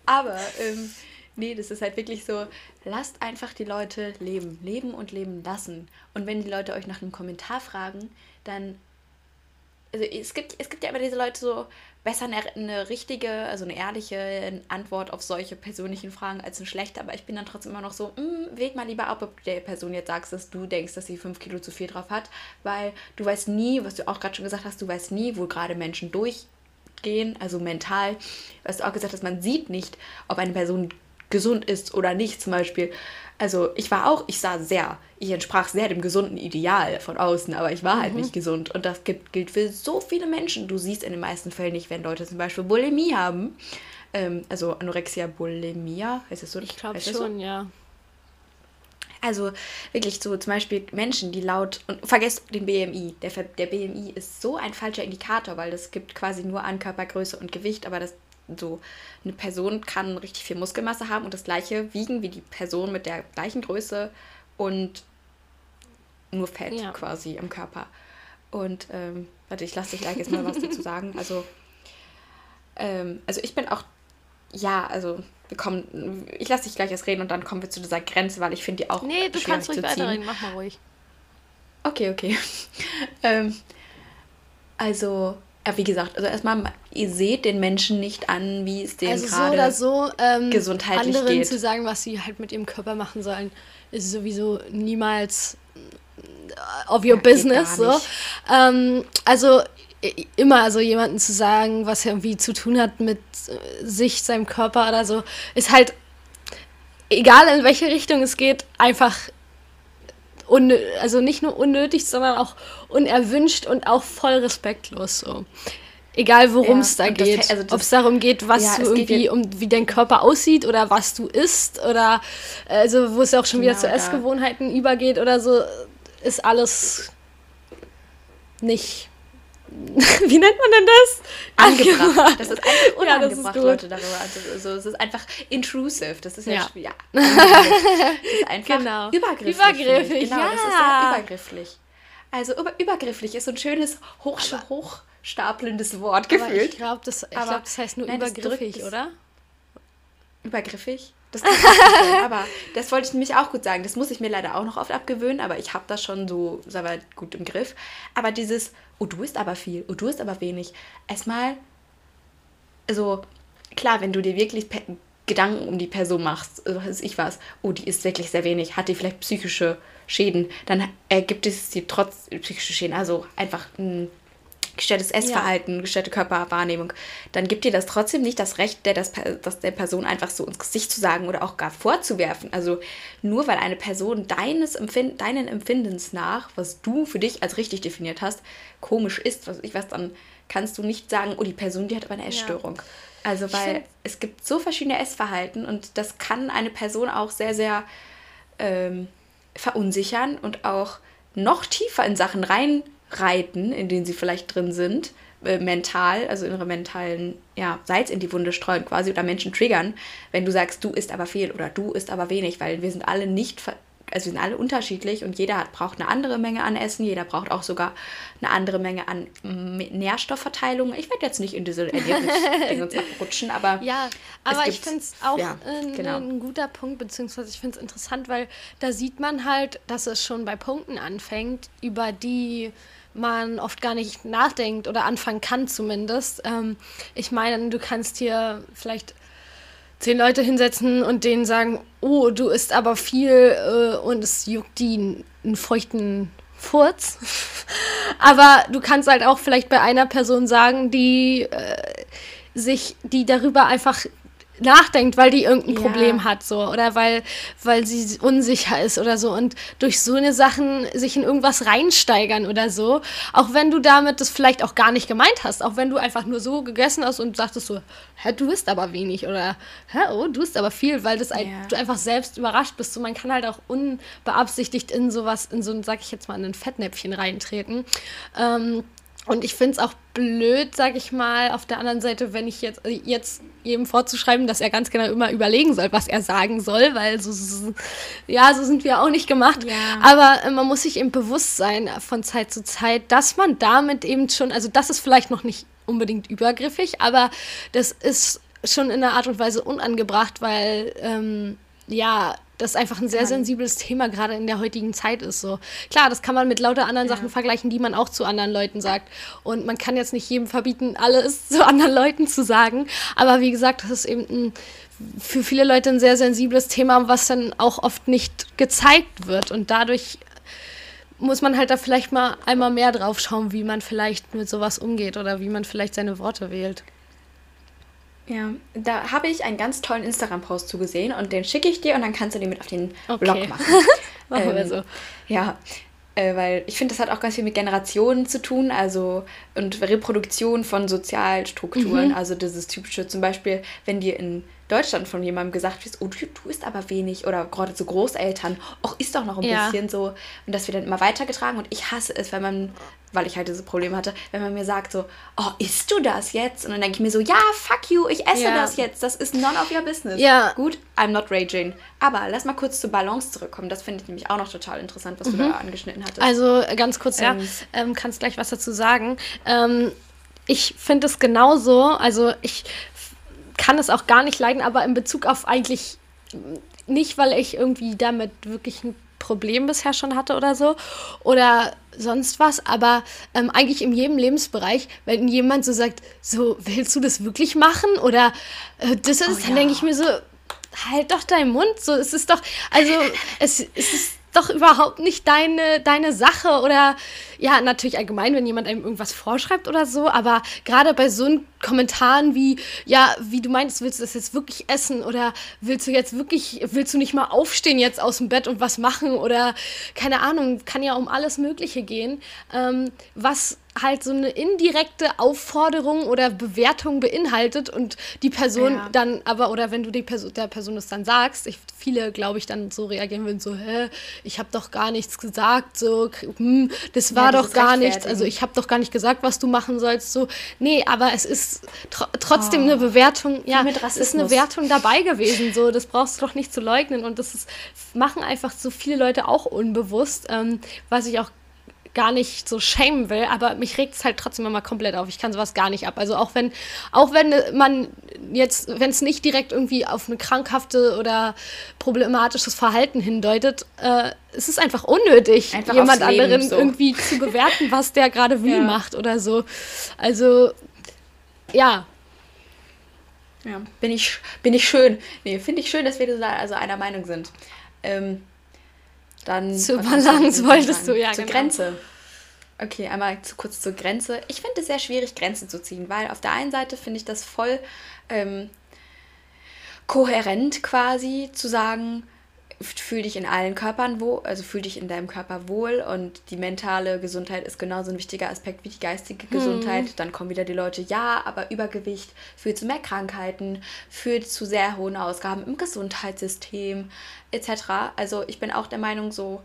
Aber, ähm, nee, das ist halt wirklich so, lasst einfach die Leute leben. Leben und leben lassen. Und wenn die Leute euch nach einem Kommentar fragen, dann. Also es gibt, es gibt ja immer diese Leute so, besser eine, eine richtige, also eine ehrliche Antwort auf solche persönlichen Fragen als eine schlechte, aber ich bin dann trotzdem immer noch so, mm, wäg mal lieber ab, ob der Person jetzt sagst, dass du denkst, dass sie fünf Kilo zu viel drauf hat, weil du weißt nie, was du auch gerade schon gesagt hast, du weißt nie, wo gerade Menschen durchgehen, also mental, was du auch gesagt hast, man sieht nicht, ob eine Person gesund ist oder nicht. Zum Beispiel. Also ich war auch, ich sah sehr, ich entsprach sehr dem gesunden Ideal von außen, aber ich war halt nicht gesund. Und das gibt, gilt für so viele Menschen. Du siehst in den meisten Fällen nicht, wenn Leute zum Beispiel Bulimie haben. Ähm, also Anorexia Bulimia, heißt es so? Ich glaube das so? schon, ja. Also wirklich so zum Beispiel Menschen, die laut und vergesst den BMI. Der, der BMI ist so ein falscher Indikator, weil das gibt quasi nur an Körpergröße und Gewicht, aber das so eine Person kann richtig viel Muskelmasse haben und das gleiche wiegen wie die Person mit der gleichen Größe und nur Fett Ja. quasi im Körper. Und ähm, warte, ich lasse dich gleich jetzt mal was dazu sagen. Also ähm, also ich bin auch, ja, also wir kommen, ich lasse dich gleich erst reden und dann kommen wir zu dieser Grenze, weil ich finde die auch Nee, du kannst ruhig weiterreden, mach mal ruhig. Okay, okay. ähm, also, wie gesagt, also erstmal, ihr seht den Menschen nicht an, wie es denen Also so gerade oder so, ähm, gesundheitlich anderen geht. zu sagen, was sie halt mit ihrem Körper machen sollen, ist sowieso niemals äh, of your Ja, business. So. Ähm, also immer so jemanden zu sagen, was er irgendwie zu tun hat mit äh, sich, seinem Körper oder so, ist halt egal in welche Richtung es geht, einfach also nicht nur unnötig, sondern auch unerwünscht und auch voll respektlos so. Egal worum es ja, da geht. Also Ob es darum geht, was ja, du irgendwie, um wie dein Körper aussieht oder was du isst oder also wo es auch schon genau, wieder zu Essgewohnheiten übergeht oder so, ist alles nicht. wie nennt man denn das? Angebracht. Das ist einfach unangebracht, ja, Leute darüber. Also, also, es ist einfach intrusive. Das ist ja, ja. ja. Das ist einfach genau. übergrifflich. Übergriffig, genau, ja. das ist ja übergrifflich. Also über, übergrifflich ist so ein schönes Hoch, Hoch stapelndes Wort gefühlt. ich glaube, das, glaub, das heißt nur nein, übergriffig, oder? Übergriffig? Das ich aber das wollte ich nämlich auch gut sagen. Das muss ich mir leider auch noch oft abgewöhnen, aber ich habe das schon so, sagen wir, gut im Griff. Aber dieses, oh, du isst aber viel, oh, du isst aber wenig. Erstmal, also klar, wenn du dir wirklich Gedanken um die Person machst, also weiß ich was, oh, die isst wirklich sehr wenig, hat die vielleicht psychische Schäden, dann ergibt es dir trotz psychische Schäden, also einfach ein gestörtes Essverhalten, ja. gestörte Körperwahrnehmung, dann gibt dir das trotzdem nicht das Recht, der, das, das der Person einfach so ins Gesicht zu sagen oder auch gar vorzuwerfen. Also nur weil eine Person deines Empfind deinen Empfindens nach, was du für dich als richtig definiert hast, komisch ist, was ich was, dann kannst du nicht sagen, oh, die Person, die hat aber eine Essstörung. Ja. Also weil es gibt so verschiedene Essverhalten und das kann eine Person auch sehr, sehr ähm, verunsichern und auch noch tiefer in Sachen rein reiten, in denen sie vielleicht drin sind, äh, mental, also ihre mentalen ja, Salz in die Wunde streuen quasi oder Menschen triggern, wenn du sagst, du isst aber viel oder du isst aber wenig, weil wir sind alle nicht also wir sind alle unterschiedlich und jeder hat, braucht eine andere Menge an Essen, jeder braucht auch sogar eine andere Menge an Nährstoffverteilung. Ich werde jetzt nicht in diese Ernährungsdinge rutschen, aber. Ja, aber ich finde es auch ja, ein, genau. ein, guter Punkt, beziehungsweise ich finde es interessant, weil da sieht man halt, dass es schon bei Punkten anfängt, über die man oft gar nicht nachdenkt oder anfangen kann zumindest. Ähm, ich meine, du kannst hier vielleicht zehn Leute hinsetzen und denen sagen, oh, du isst aber viel äh, und es juckt die einen feuchten Furz. aber du kannst halt auch vielleicht bei einer Person sagen, die äh, sich, die darüber einfach nachdenkt, weil die irgendein ja. Problem hat, so, oder weil, weil sie unsicher ist oder so und durch so eine Sachen sich in irgendwas reinsteigern oder so, auch wenn du damit das vielleicht auch gar nicht gemeint hast, auch wenn du einfach nur so gegessen hast und sagtest so, hä, du isst aber wenig oder hä, oh, du isst aber viel, weil das ja. du einfach selbst überrascht bist. So, man kann halt auch unbeabsichtigt in sowas, in so ein, sag ich jetzt mal, in ein Fettnäpfchen reintreten. Ähm, und ich finde es auch blöd, sag ich mal, auf der anderen Seite, wenn ich jetzt, äh, jetzt jedem vorzuschreiben, dass er ganz genau immer überlegen soll, was er sagen soll, weil so, ja, so sind wir auch nicht gemacht. Ja. Aber äh, man muss sich eben bewusst sein von Zeit zu Zeit, dass man damit eben schon, also das ist vielleicht noch nicht unbedingt übergriffig, aber das ist schon in einer Art und Weise unangebracht, weil ähm, ja, das einfach ein sehr sensibles Thema gerade in der heutigen Zeit ist. So klar, das kann man mit lauter anderen ja. Sachen vergleichen, die man auch zu anderen Leuten sagt. Und man kann jetzt nicht jedem verbieten, alles zu anderen Leuten zu sagen. Aber wie gesagt, das ist eben ein, für viele Leute ein sehr sensibles Thema, was dann auch oft nicht gezeigt wird. Und dadurch muss man halt da vielleicht mal einmal mehr drauf schauen, wie man vielleicht mit sowas umgeht oder wie man vielleicht seine Worte wählt. Ja, da habe ich einen ganz tollen Instagram-Post zugesehen und den schicke ich dir und dann kannst du den mit auf den okay. Blog machen. machen ähm, wir so. Ja, äh, weil ich finde, das hat auch ganz viel mit Generationen zu tun, also und Reproduktion von Sozialstrukturen. Mhm. Also dieses typische, zum Beispiel, wenn dir in Deutschland von jemandem gesagt wird, oh, du, du isst aber wenig oder gerade zu Großeltern, auch isst doch noch ein ja. bisschen so und das wird dann immer weitergetragen und ich hasse es, wenn man weil ich halt diese Probleme hatte, wenn man mir sagt so, oh, isst du das jetzt? Und dann denke ich mir so, ja, fuck you, ich esse ja. das jetzt. Das ist none of your business. Ja. Gut, I'm not raging. Aber lass mal kurz zur Balance zurückkommen. Das finde ich nämlich auch noch total interessant, was mhm. du da angeschnitten hattest. Also ganz kurz, ähm, ja, ähm, kannst gleich was dazu sagen. Ähm, ich finde es genauso, also ich kann es auch gar nicht leiden, aber in Bezug auf eigentlich nicht, weil ich irgendwie damit wirklich ein Problem bisher schon hatte oder so oder sonst was, aber ähm, eigentlich in jedem Lebensbereich, wenn jemand so sagt, so willst du das wirklich machen oder äh, das ist, oh, dann ja. denke ich mir so, halt doch deinen Mund, so es ist doch, also es, es ist doch überhaupt nicht deine, deine Sache oder ja, natürlich allgemein, wenn jemand einem irgendwas vorschreibt oder so, aber gerade bei so Kommentaren wie, ja, wie du meinst, willst du das jetzt wirklich essen oder willst du jetzt wirklich, willst du nicht mal aufstehen jetzt aus dem Bett und was machen oder keine Ahnung, kann ja um alles Mögliche gehen, ähm, was halt so eine indirekte Aufforderung oder Bewertung beinhaltet und die Person ja. dann aber, oder wenn du die Person, der Person das dann sagst, ich, viele, glaube ich, dann so reagieren würden, so, hä, ich habe doch gar nichts gesagt, so, hm, das war ja, doch gar nichts, also ich habe doch gar nicht gesagt, was du machen sollst, so, nee, aber es ist tr trotzdem oh. eine Bewertung, ja, es ist eine Wertung dabei gewesen, so, das brauchst du doch nicht zu leugnen und das ist, machen einfach so viele Leute auch unbewusst, ähm, was ich auch gar nicht so schämen will, aber mich regt es halt trotzdem immer komplett auf. Ich kann sowas gar nicht ab. Also auch wenn, auch wenn man jetzt, wenn es nicht direkt irgendwie auf eine krankhafte oder problematisches Verhalten hindeutet, äh, es ist einfach unnötig, einfach jemand anderen so. irgendwie zu bewerten, was der gerade wie ja. macht oder so. Also ja. Ja, bin ich, bin ich schön. Nee, finde ich schön, dass wir da also einer Meinung sind. Ähm, dann zur Balance wolltest du, ja. Zur genau. Grenze. Okay, einmal zu, kurz zur Grenze. Ich finde es sehr schwierig, Grenzen zu ziehen, weil auf der einen Seite finde ich das voll ähm, kohärent quasi zu sagen, fühl dich in allen Körpern wohl, also fühl dich in deinem Körper wohl und die mentale Gesundheit ist genauso ein wichtiger Aspekt wie die geistige hm. Gesundheit. Hm. Dann kommen wieder die Leute, ja, aber Übergewicht führt zu mehr Krankheiten, führt zu sehr hohen Ausgaben im Gesundheitssystem etc. Also ich bin auch der Meinung, so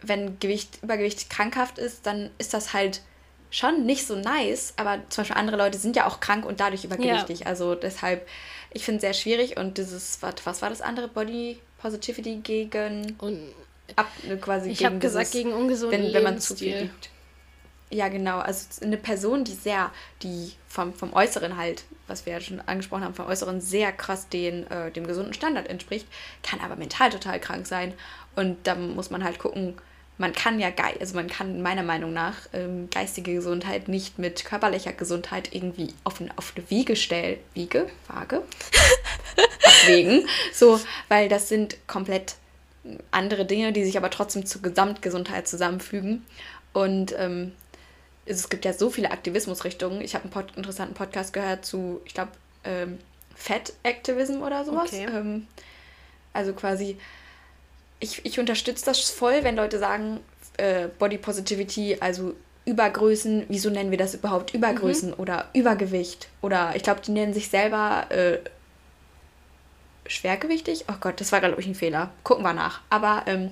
wenn Gewicht, Übergewicht krankhaft ist, dann ist das halt schon nicht so nice, aber zum Beispiel andere Leute sind ja auch krank und dadurch übergewichtig. Ja. Also deshalb, ich finde es sehr schwierig und dieses, was, was war das andere? Body Positivity gegen und ab, ne, quasi ich habe gesagt gegen ungesunden wenn, wenn man zu viel wiegt. Ja, genau. Also eine Person, die sehr, die vom, vom Äußeren halt, was wir ja schon angesprochen haben, vom Äußeren sehr krass den, äh, dem gesunden Standard entspricht, kann aber mental total krank sein. Und da muss man halt gucken, man kann ja, also man kann meiner Meinung nach ähm, geistige Gesundheit nicht mit körperlicher Gesundheit irgendwie auf, eine, auf eine Wiege stellen. Wiege? Waage? Deswegen. So, weil das sind komplett andere Dinge, die sich aber trotzdem zur Gesamtgesundheit zusammenfügen. Und ähm, es gibt ja so viele Aktivismusrichtungen. Ich habe einen Pod interessanten Podcast gehört zu, ich glaube, ähm, Fat Activism oder sowas. Okay. Ähm, also quasi, ich, ich unterstütze das voll, wenn Leute sagen, äh, Body Positivity, also Übergrößen, wieso nennen wir das überhaupt Übergrößen mhm. oder Übergewicht? Oder ich glaube, die nennen sich selber äh, schwergewichtig. Oh Gott, das war, glaube ich, ein Fehler. Gucken wir nach. Aber ähm,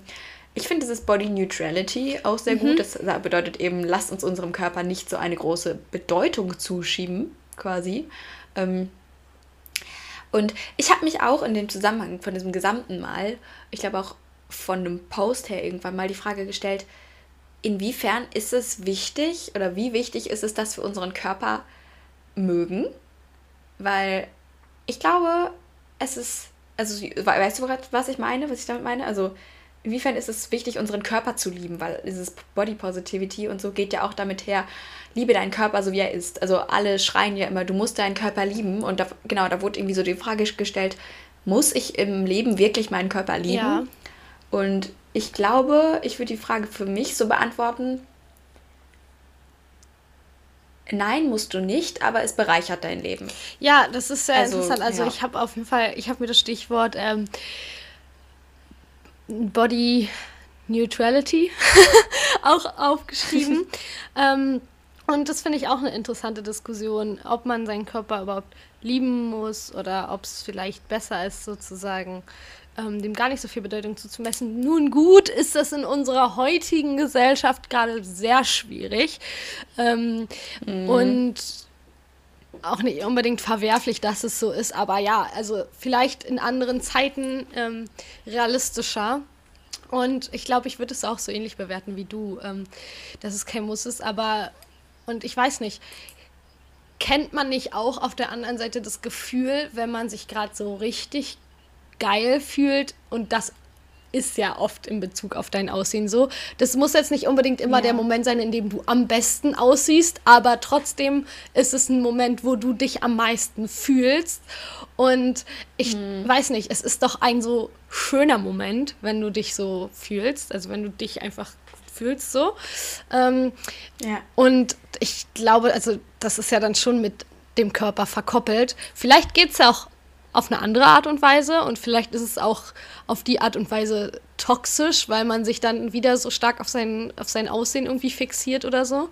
ich finde dieses Body Neutrality auch sehr mhm. gut. Das bedeutet eben, lasst uns unserem Körper nicht so eine große Bedeutung zuschieben, quasi. Ähm, und ich habe mich auch in dem Zusammenhang von diesem gesamten Mal, ich glaube auch von einem Post her irgendwann mal die Frage gestellt, inwiefern ist es wichtig oder wie wichtig ist es, dass wir unseren Körper mögen? Weil ich glaube, es ist, also weißt du, was ich meine, was ich damit meine? Also inwiefern ist es wichtig, unseren Körper zu lieben, weil dieses Body Positivity und so geht ja auch damit her, liebe deinen Körper so wie er ist. Also alle schreien ja immer, du musst deinen Körper lieben und da, genau, da wurde irgendwie so die Frage gestellt, muss ich im Leben wirklich meinen Körper lieben? Ja. Und ich glaube, ich würde die Frage für mich so beantworten, Nein, musst du nicht, aber es bereichert dein Leben. Ja, das ist sehr also, interessant. Also ja. ich habe auf jeden Fall, ich habe mir das Stichwort ähm, Body Neutrality auch aufgeschrieben. ähm, und das finde ich auch eine interessante Diskussion, ob man seinen Körper überhaupt lieben muss oder ob es vielleicht besser ist, sozusagen ähm, dem gar nicht so viel Bedeutung zuzumessen. Nun gut, ist das in unserer heutigen Gesellschaft gerade sehr schwierig. Ähm, mhm. Und auch nicht unbedingt verwerflich, dass es so ist, aber ja, also vielleicht in anderen Zeiten ähm, realistischer. Und ich glaube, ich würde es auch so ähnlich bewerten wie du, ähm, dass es kein Muss ist, aber und ich weiß nicht, kennt man nicht auch auf der anderen Seite das Gefühl, wenn man sich gerade so richtig geil fühlt und das ist ja oft in Bezug auf dein Aussehen so. Das muss jetzt nicht unbedingt immer ja. der Moment sein, in dem du am besten aussiehst, aber trotzdem ist es ein Moment, wo du dich am meisten fühlst. Und ich hm. weiß nicht, es ist doch ein so schöner Moment, wenn du dich so fühlst. Also wenn du dich einfach fühlst so. Ähm, Ja. und ich glaube, also das ist ja dann schon mit dem Körper verkoppelt. Vielleicht geht es ja auch auf eine andere Art und Weise und vielleicht ist es auch auf die Art und Weise toxisch, weil man sich dann wieder so stark auf sein, auf sein Aussehen irgendwie fixiert oder so.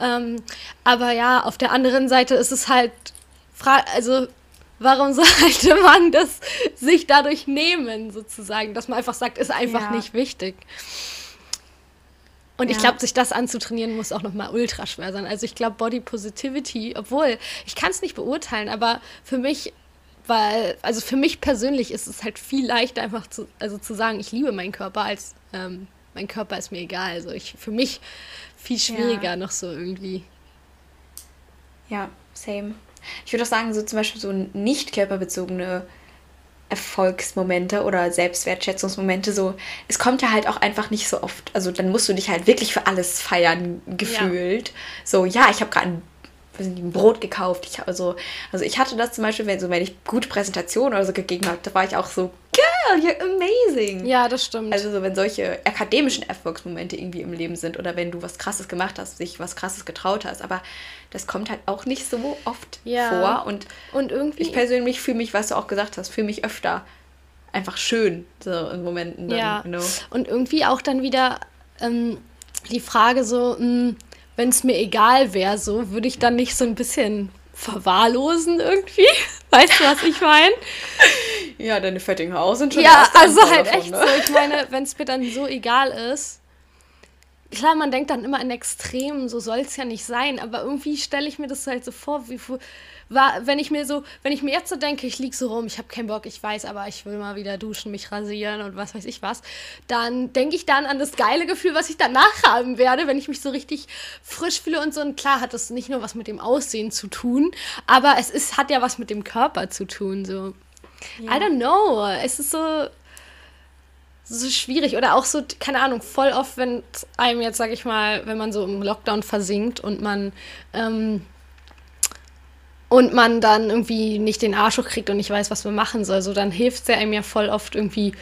Ähm, aber ja, auf der anderen Seite ist es halt, also warum sollte man das sich dadurch nehmen, sozusagen, dass man einfach sagt, ist einfach Ja. nicht wichtig. Und ich Ja. glaube, sich das anzutrainieren, muss auch nochmal ultra schwer sein. Also ich glaube, Body Positivity, obwohl, ich kann es nicht beurteilen, aber für mich, weil, also für mich persönlich ist es halt viel leichter, einfach zu, also zu sagen, ich liebe meinen Körper, als ähm, mein Körper ist mir egal. Also ich, für mich viel schwieriger noch so irgendwie. Ja, same. Ich würde auch sagen, so zum Beispiel so nicht körperbezogene Erfolgsmomente oder Selbstwertschätzungsmomente, so, es kommt ja halt auch einfach nicht so oft. Also dann musst du dich halt wirklich für alles feiern, gefühlt. So, ja, ich habe gerade ein, ein Brot gekauft. Ich, also, also ich hatte das zum Beispiel, wenn, so, wenn ich gute Präsentationen oder so gegeben habe, da war ich auch so, girl, you're amazing. Ja, das stimmt. Also so, wenn solche akademischen Erfolgsmomente irgendwie im Leben sind oder wenn du was Krasses gemacht hast, dich was Krasses getraut hast, aber das kommt halt auch nicht so oft Ja. vor und und irgendwie. ich persönlich fühle mich, was du auch gesagt hast, fühle mich öfter einfach schön so in Momenten dann, Ja, you know. und irgendwie auch dann wieder ähm, die Frage so, wenn es mir egal wäre, so würde ich dann nicht so ein bisschen verwahrlosen irgendwie? Weißt du, was ich meine? Ja, deine fettigen Haus sind schon Ja, also halt davon, echt ne? so. Ich meine, wenn es mir dann so egal ist. Klar, man denkt dann immer in Extremen, so soll es ja nicht sein, aber irgendwie stelle ich mir das halt so vor, wie war, wenn ich mir so, wenn ich mir jetzt so denke, ich lieg so rum, ich habe keinen Bock, ich weiß, aber ich will mal wieder duschen, mich rasieren und was weiß ich was, dann denke ich dann an das geile Gefühl, was ich danach haben werde, wenn ich mich so richtig frisch fühle und so. Und klar hat das nicht nur was mit dem Aussehen zu tun, aber es ist, hat ja was mit dem Körper zu tun, so. I don't know. Es ist so, so schwierig. Oder auch so, keine Ahnung, voll oft, wenn einem jetzt, sag ich mal, wenn man so im Lockdown versinkt und man ähm, und man dann irgendwie nicht den Arsch hochkriegt und nicht weiß, was man machen soll, so dann hilft es ja einem ja voll oft irgendwie,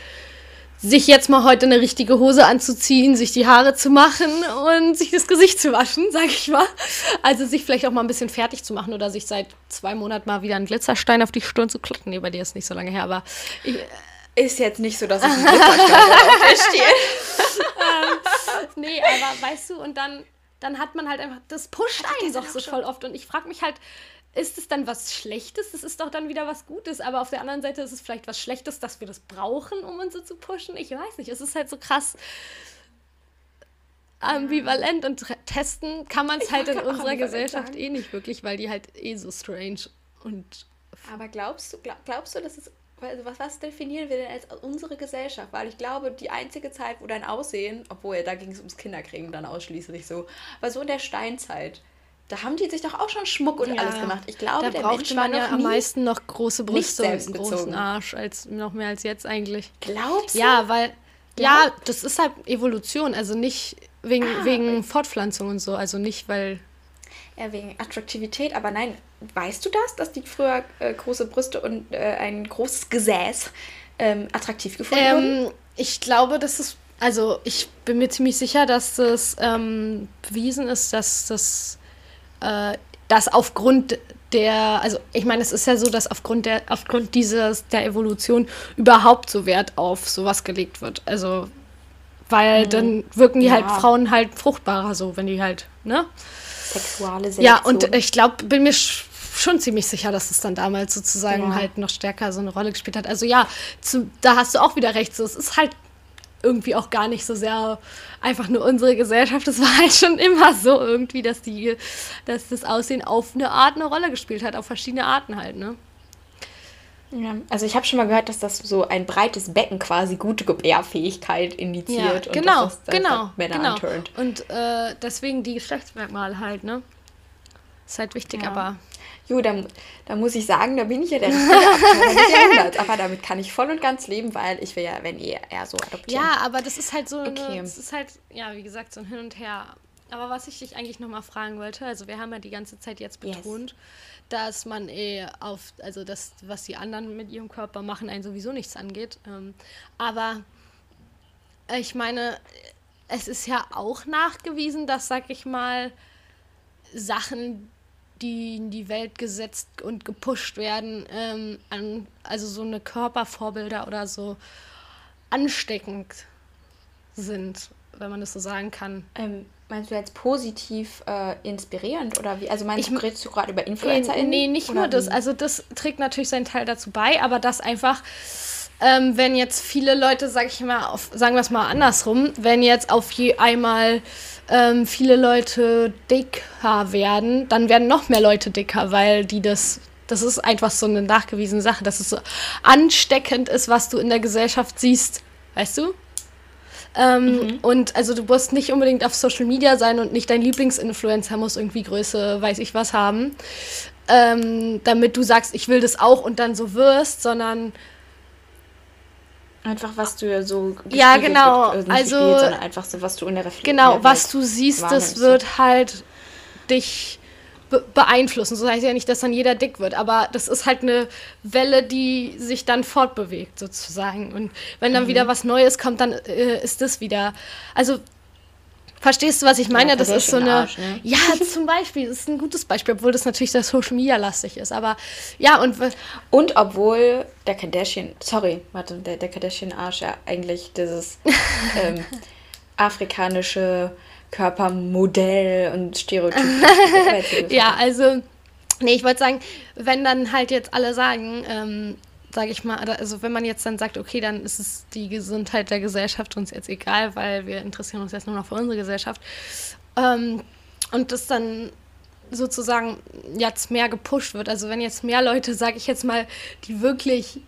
sich jetzt mal heute eine richtige Hose anzuziehen, sich die Haare zu machen und sich das Gesicht zu waschen, sag ich mal. Also sich vielleicht auch mal ein bisschen fertig zu machen oder sich seit zwei Monaten mal wieder einen Glitzerstein auf die Stirn zu kloppen. Nee, bei dir ist nicht so lange her, aber ich, Ist jetzt nicht so, dass ich einen auf der Stirn. nee, aber weißt du, und dann, dann hat man halt einfach, das pusht einen doch so voll oft. Und ich frage mich halt, ist es dann was Schlechtes? Das ist doch dann wieder was Gutes. Aber auf der anderen Seite ist es vielleicht was Schlechtes, dass wir das brauchen, um uns so zu pushen. Ich weiß nicht. Es ist halt so krass ambivalent und testen kann man es halt in unserer Gesellschaft sagen. eh nicht wirklich, weil die halt eh so strange und Aber glaubst du, glaub, glaubst du, dass es. Also was, was definieren wir denn als unsere Gesellschaft? Weil ich glaube, die einzige Zeit, wo dein Aussehen, obwohl da ging es ums Kinderkriegen dann ausschließlich so, war so in der Steinzeit. Da haben die sich doch auch schon Schmuck und Ja, alles gemacht. Ich glaube, da der brauchte Mensch man ja am meisten noch große Brüste und einen großen Arsch, als noch mehr als jetzt eigentlich. Glaubst du? Ja, weil, Ja? ja, das ist halt Evolution, also nicht wegen, Ah, wegen Fortpflanzung und so, also nicht, weil, Ja, wegen Attraktivität, aber nein, weißt du das, dass die früher äh, große Brüste und äh, ein großes Gesäß ähm, attraktiv gefunden wurden? ähm, ich glaube, dass es, also ich bin mir ziemlich sicher, dass das ähm, bewiesen ist, dass das, äh, dass aufgrund der, also ich meine, es ist ja so, dass aufgrund der, aufgrund dieses, der Evolution überhaupt so Wert auf sowas gelegt wird, also weil dann wirken die halt Ja. Frauen halt fruchtbarer so, wenn die halt, ne? Sexuale Selektion. Ja, und ich glaube, bin mir schon ziemlich sicher, dass es dann damals sozusagen Ja. halt noch stärker so eine Rolle gespielt hat. Also ja, zu, da hast du auch wieder recht. So, es ist halt irgendwie auch gar nicht so sehr einfach nur unsere Gesellschaft. Es war halt schon immer so irgendwie, dass die, dass das Aussehen auf eine Art eine Rolle gespielt hat, auf verschiedene Arten halt, ne? Ja, also ich habe schon mal gehört, dass das so ein breites Becken quasi gute Gebärfähigkeit indiziert und genau, dass das, das genau, Männer genau. Und äh, deswegen die Geschlechtsmerkmale halt, ne? Ist halt wichtig, Ja. aber Jo, da, da muss ich sagen, da bin ich ja der richtige. Aber damit kann ich voll und ganz leben, weil ich will ja, wenn eher, eher so adoptieren. Ja, aber das ist halt so Okay. eine, das ist halt, ja, wie gesagt, so ein Hin und Her. Aber was ich dich eigentlich nochmal fragen wollte, also wir haben ja die ganze Zeit jetzt Yes. betont, dass man eh auf, also das, was die anderen mit ihrem Körper machen, einen sowieso nichts angeht. Ähm, aber ich meine, es ist ja auch nachgewiesen, dass, sag ich mal, Sachen, die in die Welt gesetzt und gepusht werden, ähm, an, also so eine Körpervorbilder oder so ansteckend sind, wenn man das so sagen kann. Ähm, meinst du jetzt positiv äh, inspirierend oder wie? Also meinst ich, du, redest du gerade über Influencer? Äh, nee, nicht nur wie? das. Also das trägt natürlich seinen Teil dazu bei, aber das einfach ähm, wenn jetzt viele Leute, sag ich mal, auf, sagen wir es mal andersrum, wenn jetzt auf je einmal ähm, viele Leute dicker werden, dann werden noch mehr Leute dicker, weil die das, das ist einfach so eine nachgewiesene Sache, dass es so ansteckend ist, was du in der Gesellschaft siehst, weißt du? Ähm, mhm. Und also du musst nicht unbedingt auf Social Media sein und nicht dein Lieblingsinfluencer muss irgendwie Größe, weiß ich was haben, ähm, damit du sagst, ich will das auch und dann so wirst, sondern Einfach was du ja so ja genau. wird, äh, also spiegelt, sondern einfach so was du in der Reflexion genau was du siehst das wird halt dich be beeinflussen. So heißt ja nicht dass dann jeder dick wird aber das ist halt eine Welle die sich dann fortbewegt sozusagen. Und wenn dann mhm. wieder was Neues kommt dann äh, ist das wieder also Verstehst du, was ich meine? Ja, das ist so eine. Arsch, ne? Ja, zum Beispiel, das ist ein gutes Beispiel, obwohl das natürlich sehr Social Media lastig ist. Aber ja, und. Und obwohl der Kardashian, sorry, warte, der, der Kardashian-Arsch ja eigentlich dieses ähm, afrikanische Körpermodell und Stereotyp. ja, also. Nee, ich wollte sagen, wenn dann halt jetzt alle sagen, ähm, sage ich mal, also wenn man jetzt dann sagt, okay, dann ist es die Gesundheit der Gesellschaft uns jetzt egal, weil wir interessieren uns jetzt nur noch für unsere Gesellschaft. Ähm, und das dann sozusagen jetzt mehr gepusht wird. Also wenn jetzt mehr Leute, sage ich jetzt mal, die wirklich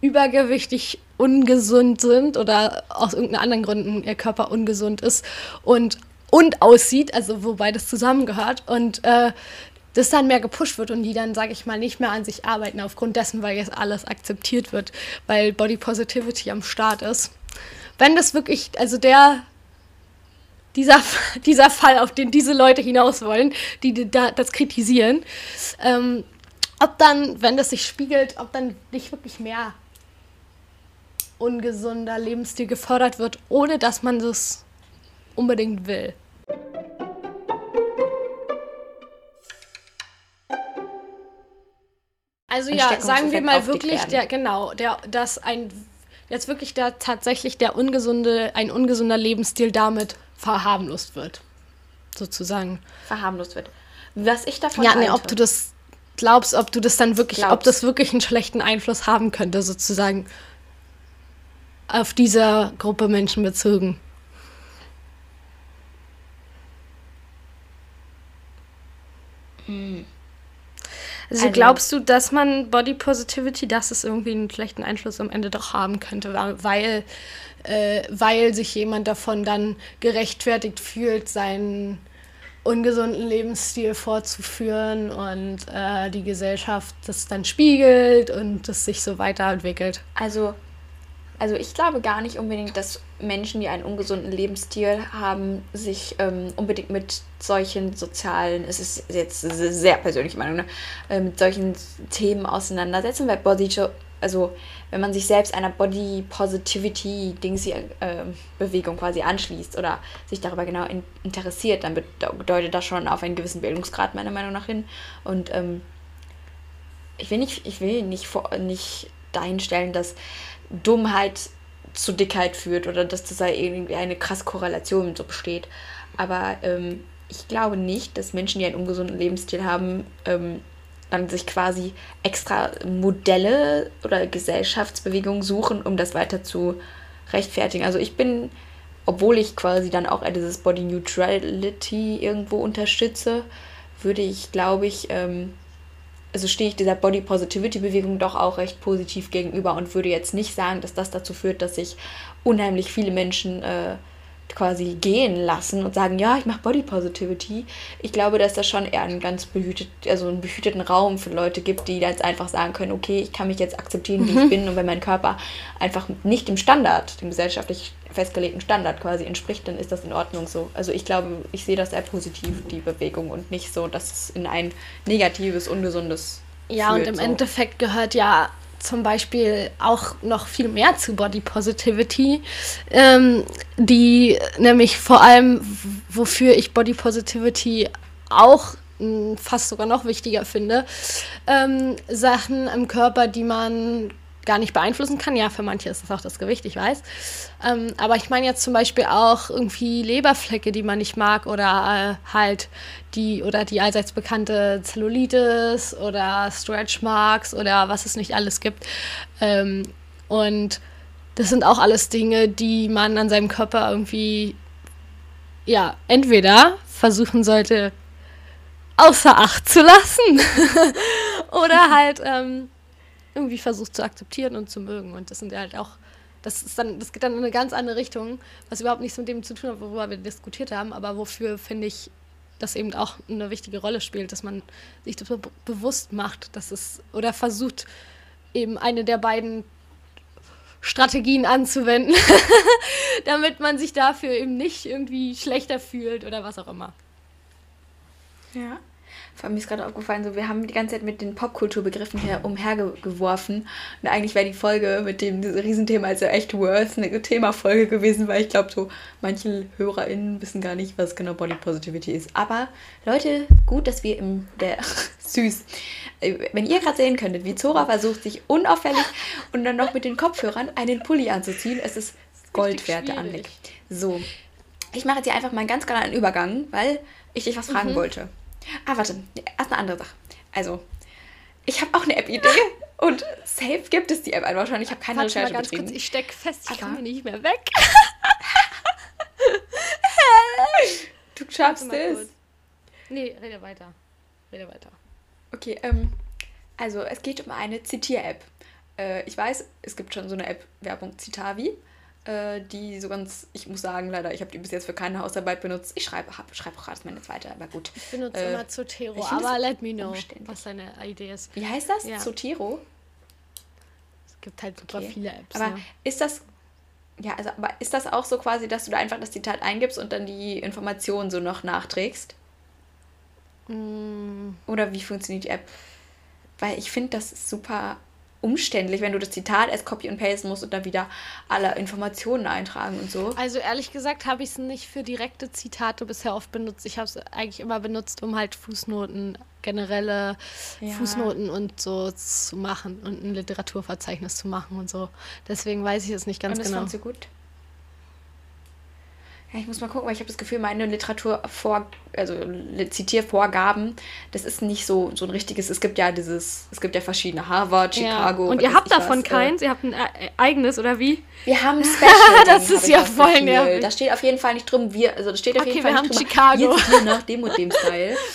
übergewichtig ungesund sind oder aus irgendeinen anderen Gründen ihr Körper ungesund ist und und aussieht, also wobei das zusammengehört und äh, das dann mehr gepusht wird und die dann, sage ich mal, nicht mehr an sich arbeiten aufgrund dessen, weil jetzt alles akzeptiert wird, weil Body Positivity am Start ist. Wenn das wirklich, also der, dieser, dieser Fall, auf den diese Leute hinaus wollen, die da, das kritisieren, ähm, ob dann, wenn das sich spiegelt, ob dann nicht wirklich mehr ungesunder Lebensstil gefördert wird, ohne dass man das unbedingt will. Also ja, sagen wir mal wirklich, der, genau, der, dass ein jetzt wirklich der tatsächlich der ungesunde, ein ungesunder Lebensstil damit verharmlost wird. Sozusagen. Verharmlost wird. Was ich davon Ja, nee, ob du das glaubst, ob du das dann wirklich, glaubst. ob das wirklich einen schlechten Einfluss haben könnte, sozusagen auf diese Gruppe Menschen bezogen. Hm. Also, also, glaubst du, dass man Body Positivity, dass es irgendwie einen schlechten Einfluss am Ende doch haben könnte, weil, äh, weil sich jemand davon dann gerechtfertigt fühlt, seinen ungesunden Lebensstil fortzuführen und äh, die Gesellschaft das dann spiegelt und es sich so weiterentwickelt? Also also ich glaube gar nicht unbedingt, dass Menschen, die einen ungesunden Lebensstil haben, sich ähm, unbedingt mit solchen sozialen, es ist jetzt sehr persönliche Meinung, ne, äh, mit solchen Themen auseinandersetzen, weil Body, also wenn man sich selbst einer Body Positivity Dings äh, Bewegung quasi anschließt oder sich darüber genau in, interessiert, dann bedeutet das schon auf einen gewissen Bildungsgrad meiner Meinung nach hin. Und ähm, ich will nicht, ich will nicht, vor, nicht dahin stellen, dass Dummheit zu Dickheit führt oder dass das da irgendwie eine krasse Korrelation so besteht. Aber ähm, ich glaube nicht, dass Menschen, die einen ungesunden Lebensstil haben, ähm, dann sich quasi extra Modelle oder Gesellschaftsbewegungen suchen, um das weiter zu rechtfertigen. Also ich bin, obwohl ich quasi dann auch dieses Body Neutrality irgendwo unterstütze, würde ich, glaube ich, ähm, also stehe ich dieser Body Positivity Bewegung doch auch recht positiv gegenüber und würde jetzt nicht sagen, dass das dazu führt, dass sich unheimlich viele Menschen äh, quasi gehen lassen und sagen, ja, ich mache Body Positivity. Ich glaube, dass das schon eher einen ganz behütet, also einen behüteten Raum für Leute gibt, die jetzt einfach sagen können, okay, ich kann mich jetzt akzeptieren, wie mhm. ich bin und wenn mein Körper einfach nicht dem Standard, dem gesellschaftlich festgelegten Standard quasi entspricht, dann ist das in Ordnung so. Also ich glaube, ich sehe das sehr positiv, die Bewegung und nicht so, dass es in ein negatives, ungesundes ja, führt, und im so. Endeffekt gehört ja zum Beispiel auch noch viel mehr zu Body Positivity, ähm, die nämlich vor allem, wofür ich Body Positivity auch mh, fast sogar noch wichtiger finde, ähm, Sachen im Körper, die man gar nicht beeinflussen kann. Ja, für manche ist das auch das Gewicht, ich weiß. Ähm, aber ich meine jetzt zum Beispiel auch irgendwie Leberflecke, die man nicht mag oder äh, halt die oder die allseits bekannte Zellulitis oder Stretch Marks oder was es nicht alles gibt. Ähm, und das sind auch alles Dinge, die man an seinem Körper irgendwie ja entweder versuchen sollte außer Acht zu lassen oder halt ähm, irgendwie versucht zu akzeptieren und zu mögen. Und das sind ja halt auch, das ist dann, das geht dann in eine ganz andere Richtung, was überhaupt nichts mit dem zu tun hat, worüber wir diskutiert haben, aber wofür finde ich das eben auch eine wichtige Rolle spielt, dass man sich das be bewusst macht, dass es oder versucht, eben eine der beiden Strategien anzuwenden, damit man sich dafür eben nicht irgendwie schlechter fühlt oder was auch immer. Ja. Vor allem ist gerade aufgefallen, so wir haben die ganze Zeit mit den Popkulturbegriffen hier umhergeworfen. Und eigentlich wäre die Folge mit dem Riesenthema also echt worth eine Themafolge gewesen, weil ich glaube, so manche HörerInnen wissen gar nicht, was genau Body Positivity ist. Aber Leute, gut, dass wir im der süß. Wenn ihr gerade sehen könntet, wie Zora versucht, sich unauffällig und dann noch mit den Kopfhörern einen Pulli anzuziehen, es ist Gold wert, der Anblick. So. Ich mache jetzt hier einfach mal einen ganz kleinen Übergang, weil ich dich was fragen mhm. wollte. Ah, warte, erst eine andere Sache. Also, ich habe auch eine App-Idee und safe gibt es die App einfach schon. Ich habe keine warte Recherche mal ganz betrieben. Kurz, ich stecke fest, ich komme nicht mehr weg. du schaffst es. Nee, rede weiter. Rede weiter. Okay, ähm, also es geht um eine Zitier-App. Äh, ich weiß, es gibt schon so eine App, Werbung Citavi äh, die so ganz, ich muss sagen, leider, ich habe die bis jetzt für keine Hausarbeit benutzt. Ich schreibe schreib auch gerade meine zweite, aber gut. Ich benutze äh, immer Zotero, aber let me know, was deine Idee ist. Wie heißt das? Ja. Zotero? Es gibt halt super okay. viele Apps. Aber ja. ist das, ja, also, aber ist das auch so quasi, dass du da einfach das Zitat eingibst und dann die Informationen so noch nachträgst? Mm. Oder wie funktioniert die App? Weil ich finde, das ist super umständlich, wenn du das Zitat erst copy und paste musst und dann wieder alle Informationen eintragen und so. Also ehrlich gesagt habe ich es nicht für direkte Zitate bisher oft benutzt. Ich habe es eigentlich immer benutzt, um halt Fußnoten, generelle ja. Fußnoten und so zu machen und ein Literaturverzeichnis zu machen und so. Deswegen weiß ich es nicht ganz und das genau. Fandst du gut? Ja, ich muss mal gucken, weil ich habe das Gefühl, meine Literaturvor, also Zitiervorgaben, das ist nicht so, so ein richtiges. Es gibt ja dieses, es gibt ja verschiedene Harvard, Chicago. Ja. Und ihr habt davon was, äh, keins? Ihr habt ein äh, eigenes oder wie? Wir haben ein Special. das ist ja voll nervig. Da steht auf jeden Fall nicht drum, wir, also da steht auf okay, jeden Fall wir nicht haben Chicago. Wir nach dem und dem Style.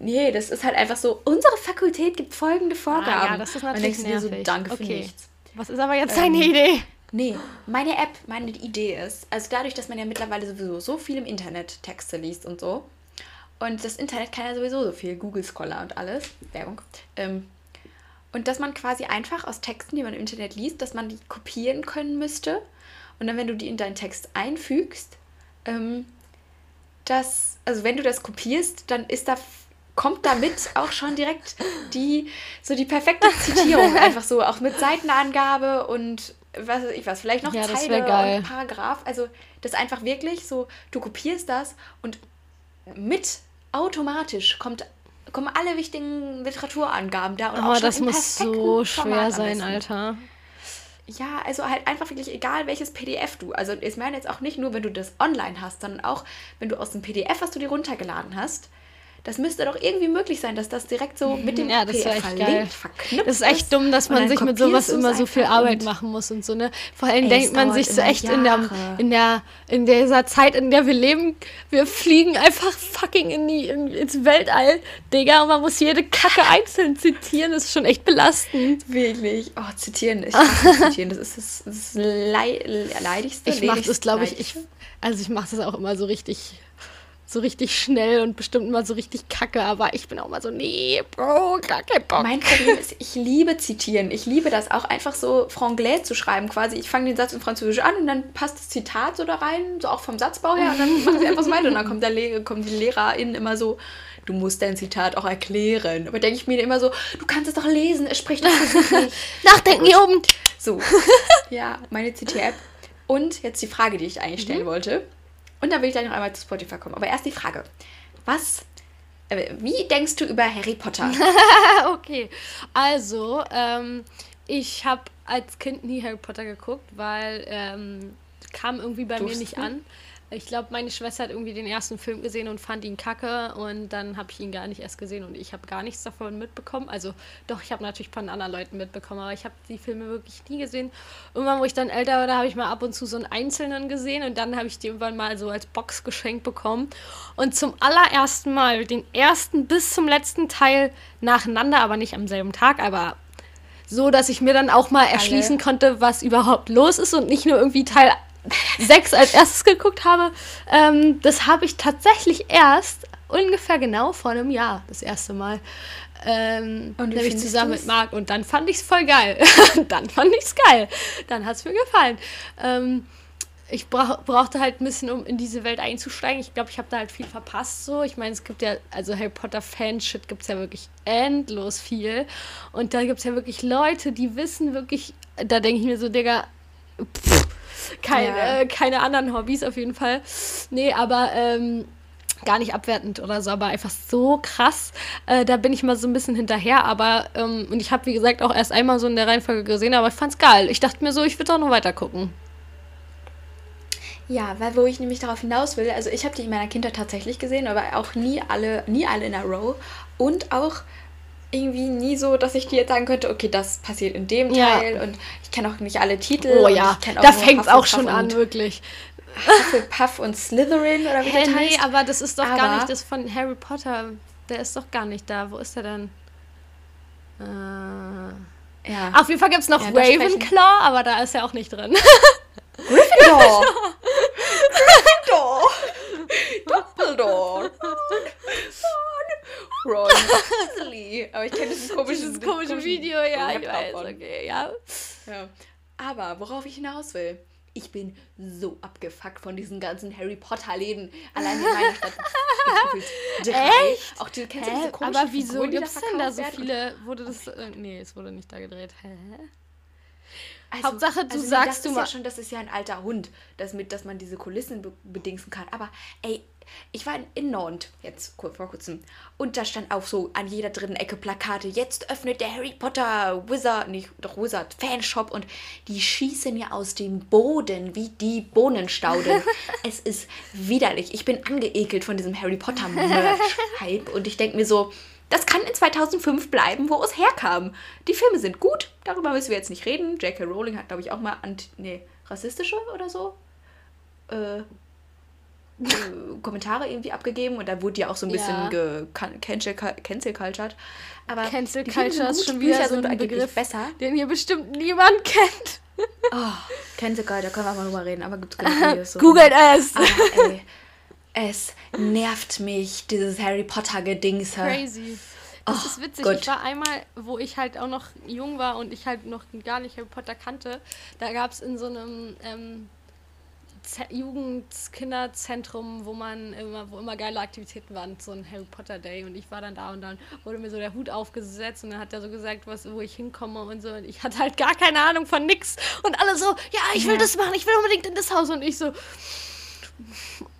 Nee, das ist halt einfach so, unsere Fakultät gibt folgende Vorgaben. Ah, ja, das ist natürlich nervig. so, danke okay. für nichts. Was ist aber jetzt ähm, deine Idee? Nee, meine App, meine Idee ist, also dadurch, dass man ja mittlerweile sowieso so viel im Internet Texte liest und so, und das Internet kann ja sowieso so viel, Google Scholar und alles, Werbung, ähm, und dass man quasi einfach aus Texten, die man im Internet liest, dass man die kopieren können müsste, und dann, wenn du die in deinen Text einfügst, ähm, dass, also wenn du das kopierst, dann ist da kommt damit auch schon direkt die so die perfekte Zitierung einfach so auch mit Seitenangabe und was weiß ich was, vielleicht noch ja, Zeile und Paragraph. Also das einfach wirklich so, du kopierst das und mit automatisch kommt, kommen alle wichtigen Literaturangaben da. Und oh, auch das muss so schwer sein, Alter. Ja, also halt einfach wirklich egal, welches PDF du. Also ich meine jetzt auch nicht nur, wenn du das online hast, sondern auch, wenn du aus dem PDF, was du dir runtergeladen hast, das müsste doch irgendwie möglich sein, dass das direkt so mit dem ja, das PDF verlinkt, verknüpft Das ist echt dumm, dass man sich mit sowas immer so viel Arbeit machen muss und so, ne? Vor allem ey, denkt man sich so echt in der, in der, in dieser Zeit, in der wir leben, wir fliegen einfach fucking in die, in, ins Weltall, Digga, und man muss jede Kacke einzeln zitieren, das ist schon echt belastend. Wirklich. Oh, zitieren, ich zitieren, das ist das, das Leid, leidigste. Ich mach das, glaube ich, ich, also ich mache das auch immer so richtig so richtig schnell und bestimmt mal so richtig kacke, aber ich bin auch mal so, nee, Bro, gar kein Bock. Mein Problem ist, ich liebe zitieren. Ich liebe das auch einfach so franglais zu schreiben quasi. Ich fange den Satz in Französisch an und dann passt das Zitat so da rein, so auch vom Satzbau her und dann mache ich einfach so weiter und dann kommt, der kommt die Lehrerin immer so, du musst dein Zitat auch erklären. Aber denke ich mir immer so, du kannst es doch lesen, es spricht doch sich. Nachdenken hier oben. So, ja, meine CT-App. Und jetzt die Frage, die ich eigentlich stellen wollte. Und dann will ich gleich noch einmal zu Spotify kommen. Aber erst die Frage. Was, äh, wie denkst du über Harry Potter? okay, also ähm, ich habe als Kind nie Harry Potter geguckt, weil ähm, kam irgendwie bei mir Durfst nicht an. Ich glaube, meine Schwester hat irgendwie den ersten Film gesehen und fand ihn kacke und dann habe ich ihn gar nicht erst gesehen und ich habe gar nichts davon mitbekommen. Also doch, ich habe natürlich von anderen Leuten mitbekommen, aber ich habe die Filme wirklich nie gesehen. Irgendwann, wo ich dann älter war, da habe ich mal ab und zu so einen Einzelnen gesehen und dann habe ich die irgendwann mal so als Box geschenkt bekommen. Und zum allerersten Mal den ersten bis zum letzten Teil nacheinander, aber nicht am selben Tag, aber so, dass ich mir dann auch mal erschließen konnte, was überhaupt los ist und nicht nur irgendwie Teil 6 als erstes geguckt habe. Ähm, das habe ich tatsächlich erst ungefähr genau vor einem Jahr das erste Mal. Ähm, Und nämlich zusammen du's? mit Marc und dann fand ich es voll geil. dann fand ich es geil. Dann hat es mir gefallen. Ähm, ich brauch, brauchte halt ein bisschen, um in diese Welt einzusteigen. Ich glaube, ich habe da halt viel verpasst. So, ich meine, es gibt ja, also Harry Potter Fanshit gibt es ja wirklich endlos viel. Und da gibt es ja wirklich Leute, die wissen wirklich, da denke ich mir so, Digga, pff, kein, Ja. äh, keine anderen Hobbys auf jeden Fall. Nee, aber ähm, gar nicht abwertend oder so, aber einfach so krass. Äh, da bin ich mal so ein bisschen hinterher, aber ähm, und ich habe, wie gesagt, auch erst einmal so in der Reihenfolge gesehen, aber ich fand's geil. Ich dachte mir so, ich würde auch noch weiter gucken. Ja, weil wo ich nämlich darauf hinaus will, also ich habe die in meiner Kindheit tatsächlich gesehen, aber auch nie alle, nie alle in a row und auch irgendwie nie so, dass ich dir jetzt sagen könnte, okay, das passiert in dem Ja. Teil und ich kenne auch nicht alle Titel. Oh ja, da nur fängt's auch schon an, wirklich. Hufflepuff und Slytherin oder wie Hä, das nee, heißt. aber das ist doch gar Aber- nicht das von Harry Potter. Der ist doch gar nicht da. Wo ist der denn? Äh, ja. auf jeden Fall gibt's noch Ja. Ravenclaw, aber da ist er auch nicht drin. Gryffindor! Gryffindor! Dumbledore! Ron Weasley. Aber ich kenne dieses komische, Dieses komische Video, ja, ich weiß, okay, ja. Ja. Aber worauf ich hinaus will, ich bin so abgefuckt von diesen ganzen Harry Potter Läden. Allein in meiner Stadt gibt es drei. Auch die, kennst du diese komischen Aber wieso die gibt's denn da so viele? Wurde das. Äh, nee, es wurde nicht da gedreht. Hä? Also, Hauptsache, du also sagst, das du ist ma- ja schon, das ist ja ein alter Hund, das mit, dass man diese Kulissen be bedingsen kann. Aber ey, ich war in, Nantes jetzt vor kurzem und da stand auch so an jeder dritten Ecke Plakate. Jetzt öffnet der Harry Potter Wizard, nicht doch Wizard Fanshop und die schießen ja aus dem Boden wie die Bohnenstauden. es ist widerlich. Ich bin angeekelt von diesem Harry Potter Merch-Hype und ich denke mir so. Das kann in 2005 bleiben, wo es herkam. Die Filme sind gut, darüber müssen wir jetzt nicht reden. J.K. Rowling hat, glaube ich, auch mal anti nee, rassistische oder so äh, äh, Kommentare irgendwie abgegeben und da wurde ja auch so ein bisschen Ja. cancel, cancel cultured. Aber Cancel Culture ist schon wieder Bücher so ein Begriff, besser. den hier bestimmt niemand kennt. Oh, Cancel Culture, können wir mal drüber reden, aber gibt es genug Videos. so. Googelt es! Aber ey, es nervt mich, dieses Harry Potter Gedingse. Crazy. Das Oh, ist witzig. Gott. Ich war einmal, wo ich halt auch noch jung war und ich halt noch gar nicht Harry Potter kannte, da gab es in so einem ähm, Jugendkinderzentrum, wo man immer, wo immer geile Aktivitäten waren, so ein Harry Potter Day und ich war dann da und dann wurde mir so der Hut aufgesetzt und dann hat er so gesagt, was, wo ich hinkomme und so und ich hatte halt gar keine Ahnung von nix und alle so, ja, ich will Ja. das machen, ich will unbedingt in das Haus und ich so,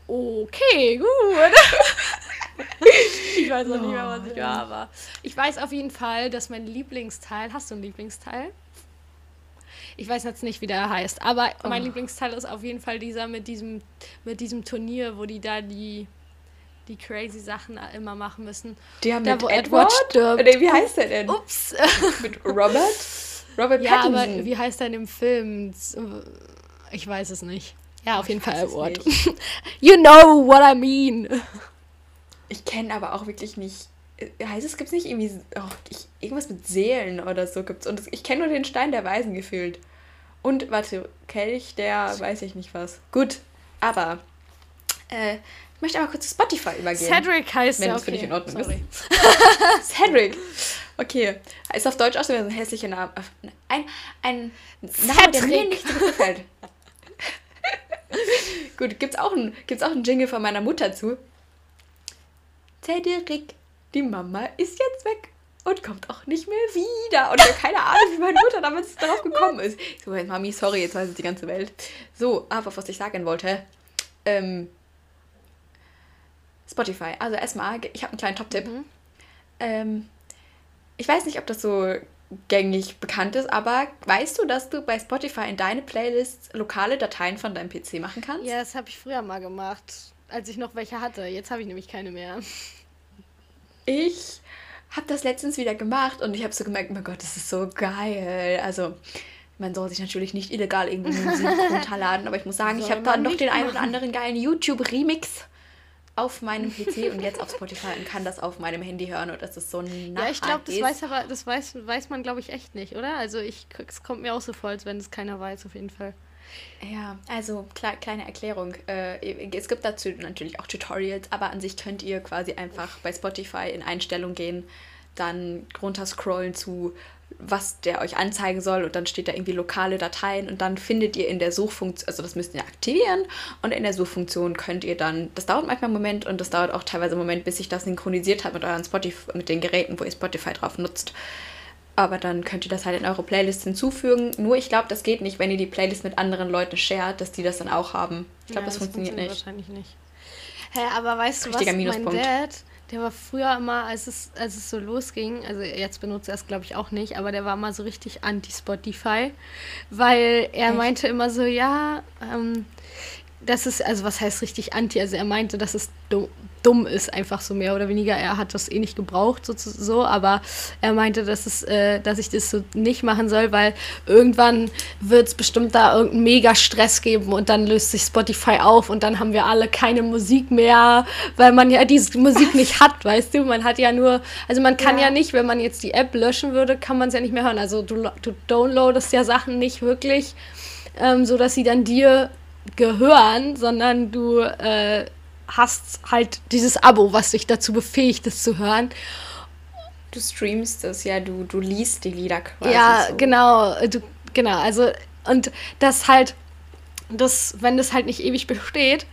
okay, gut. Ich weiß noch nicht mehr, was ich war, aber ich weiß auf jeden Fall, dass mein Lieblingsteil, hast du einen Lieblingsteil? Ich weiß jetzt nicht, wie der heißt, aber mein Oh. Lieblingsteil ist auf jeden Fall dieser mit diesem, mit diesem Turnier, wo die da die, die crazy Sachen immer machen müssen. Der Da, mit wo Edward? Edward stirbt. Wie heißt der denn? Ups. Mit Robert? Robert ja, Pattinson. aber wie heißt er in dem Film? Ich weiß es nicht. Ja, auf jeden Fall nicht. you know what I mean. Ich kenne aber auch wirklich nicht. äh, Heißt es, gibt es nicht irgendwie oh, ich, irgendwas mit Seelen oder so gibt's Und das, ich kenne nur den Stein der Weisen gefühlt. Und, warte, Kelch, der weiß ich nicht was. Gut, aber äh, ich möchte aber kurz zu Spotify übergehen. Cedric heißt Wenn das für dich in Ordnung Sorry. Cedric. Okay. Ist auf Deutsch auch so ein hässlicher Name. Ein, ein Name, der mir nicht so gefällt. Gut, gibt's auch, ein, gibt's auch einen Jingle von meiner Mutter zu? Cedric, die Mama ist jetzt weg und kommt auch nicht mehr wieder. Und ich habe keine Ahnung, wie meine Mutter damals darauf gekommen ist. Ich so, Mami, sorry, jetzt weiß es die ganze Welt. So, aber was ich sagen wollte, ähm, Spotify. Also erstmal, ich habe einen kleinen Top-Tipp. Mhm. Ähm, ich weiß nicht, ob das so gängig bekannt ist, aber weißt du, dass du bei Spotify in deine Playlists lokale Dateien von deinem PC machen kannst? Ja, das habe ich früher mal gemacht, als ich noch welche hatte. Jetzt habe ich nämlich keine mehr. Ich habe das letztens wieder gemacht und ich habe so gemerkt, mein Gott, das ist so geil. Also man soll sich natürlich nicht illegal irgendwie Musik runterladen, aber ich muss sagen, soll ich habe da noch den einen oder anderen geilen YouTube-Remix auf meinem PC und jetzt auf Spotify und kann das auf meinem Handy hören und das ist so ein Ja, ich glaube, das weiß aber, das weiß, weiß man, glaube ich, echt nicht, oder? Also ich, es kommt mir auch so vor, als wenn es keiner weiß, auf jeden Fall. Ja, also kle kleine Erklärung. Äh, es gibt dazu natürlich auch Tutorials, aber an sich könnt ihr quasi einfach bei Spotify in Einstellung gehen, dann runterscrollen zu was der euch anzeigen soll und dann steht da irgendwie lokale Dateien und dann findet ihr in der Suchfunktion, also das müsst ihr aktivieren und in der Suchfunktion könnt ihr dann, das dauert manchmal einen Moment und das dauert auch teilweise einen Moment, bis sich das synchronisiert hat mit euren Spotify, mit den Geräten, wo ihr Spotify drauf nutzt. Aber dann könnt ihr das halt in eure Playlist hinzufügen. Nur ich glaube, das geht nicht, wenn ihr die Playlist mit anderen Leuten shared, dass die das dann auch haben. Ich glaube, ja, das, das, funktioniert, funktioniert nicht. Wahrscheinlich nicht. Hä, hey, aber weißt du was, mein Dad, der war früher immer, als es, als es so losging, also jetzt benutzt er es glaube ich auch nicht, aber der war mal so richtig anti-Spotify, weil er Echt? meinte immer so, ja, ähm, das ist, also was heißt richtig anti, also er meinte, dass es dumm, ist, einfach so mehr oder weniger. Er hat das eh nicht gebraucht, so, so aber er meinte, dass, es, äh, dass ich das so nicht machen soll, weil irgendwann wird es bestimmt da irgendeinen mega Stress geben und dann löst sich Spotify auf und dann haben wir alle keine Musik mehr, weil man ja diese Musik nicht hat, weißt du? Man hat ja nur, also man kann ja, ja nicht, wenn man jetzt die App löschen würde, kann man es ja nicht mehr hören. Also du, du downloadest ja Sachen nicht wirklich, ähm, so dass sie dann dir gehören, sondern du äh, hast halt dieses Abo, was dich dazu befähigt, es zu hören. Du streamst es, ja, du, du liest die Lieder quasi. Ja, so. genau, du, genau, also und das halt, das, wenn das halt nicht ewig besteht,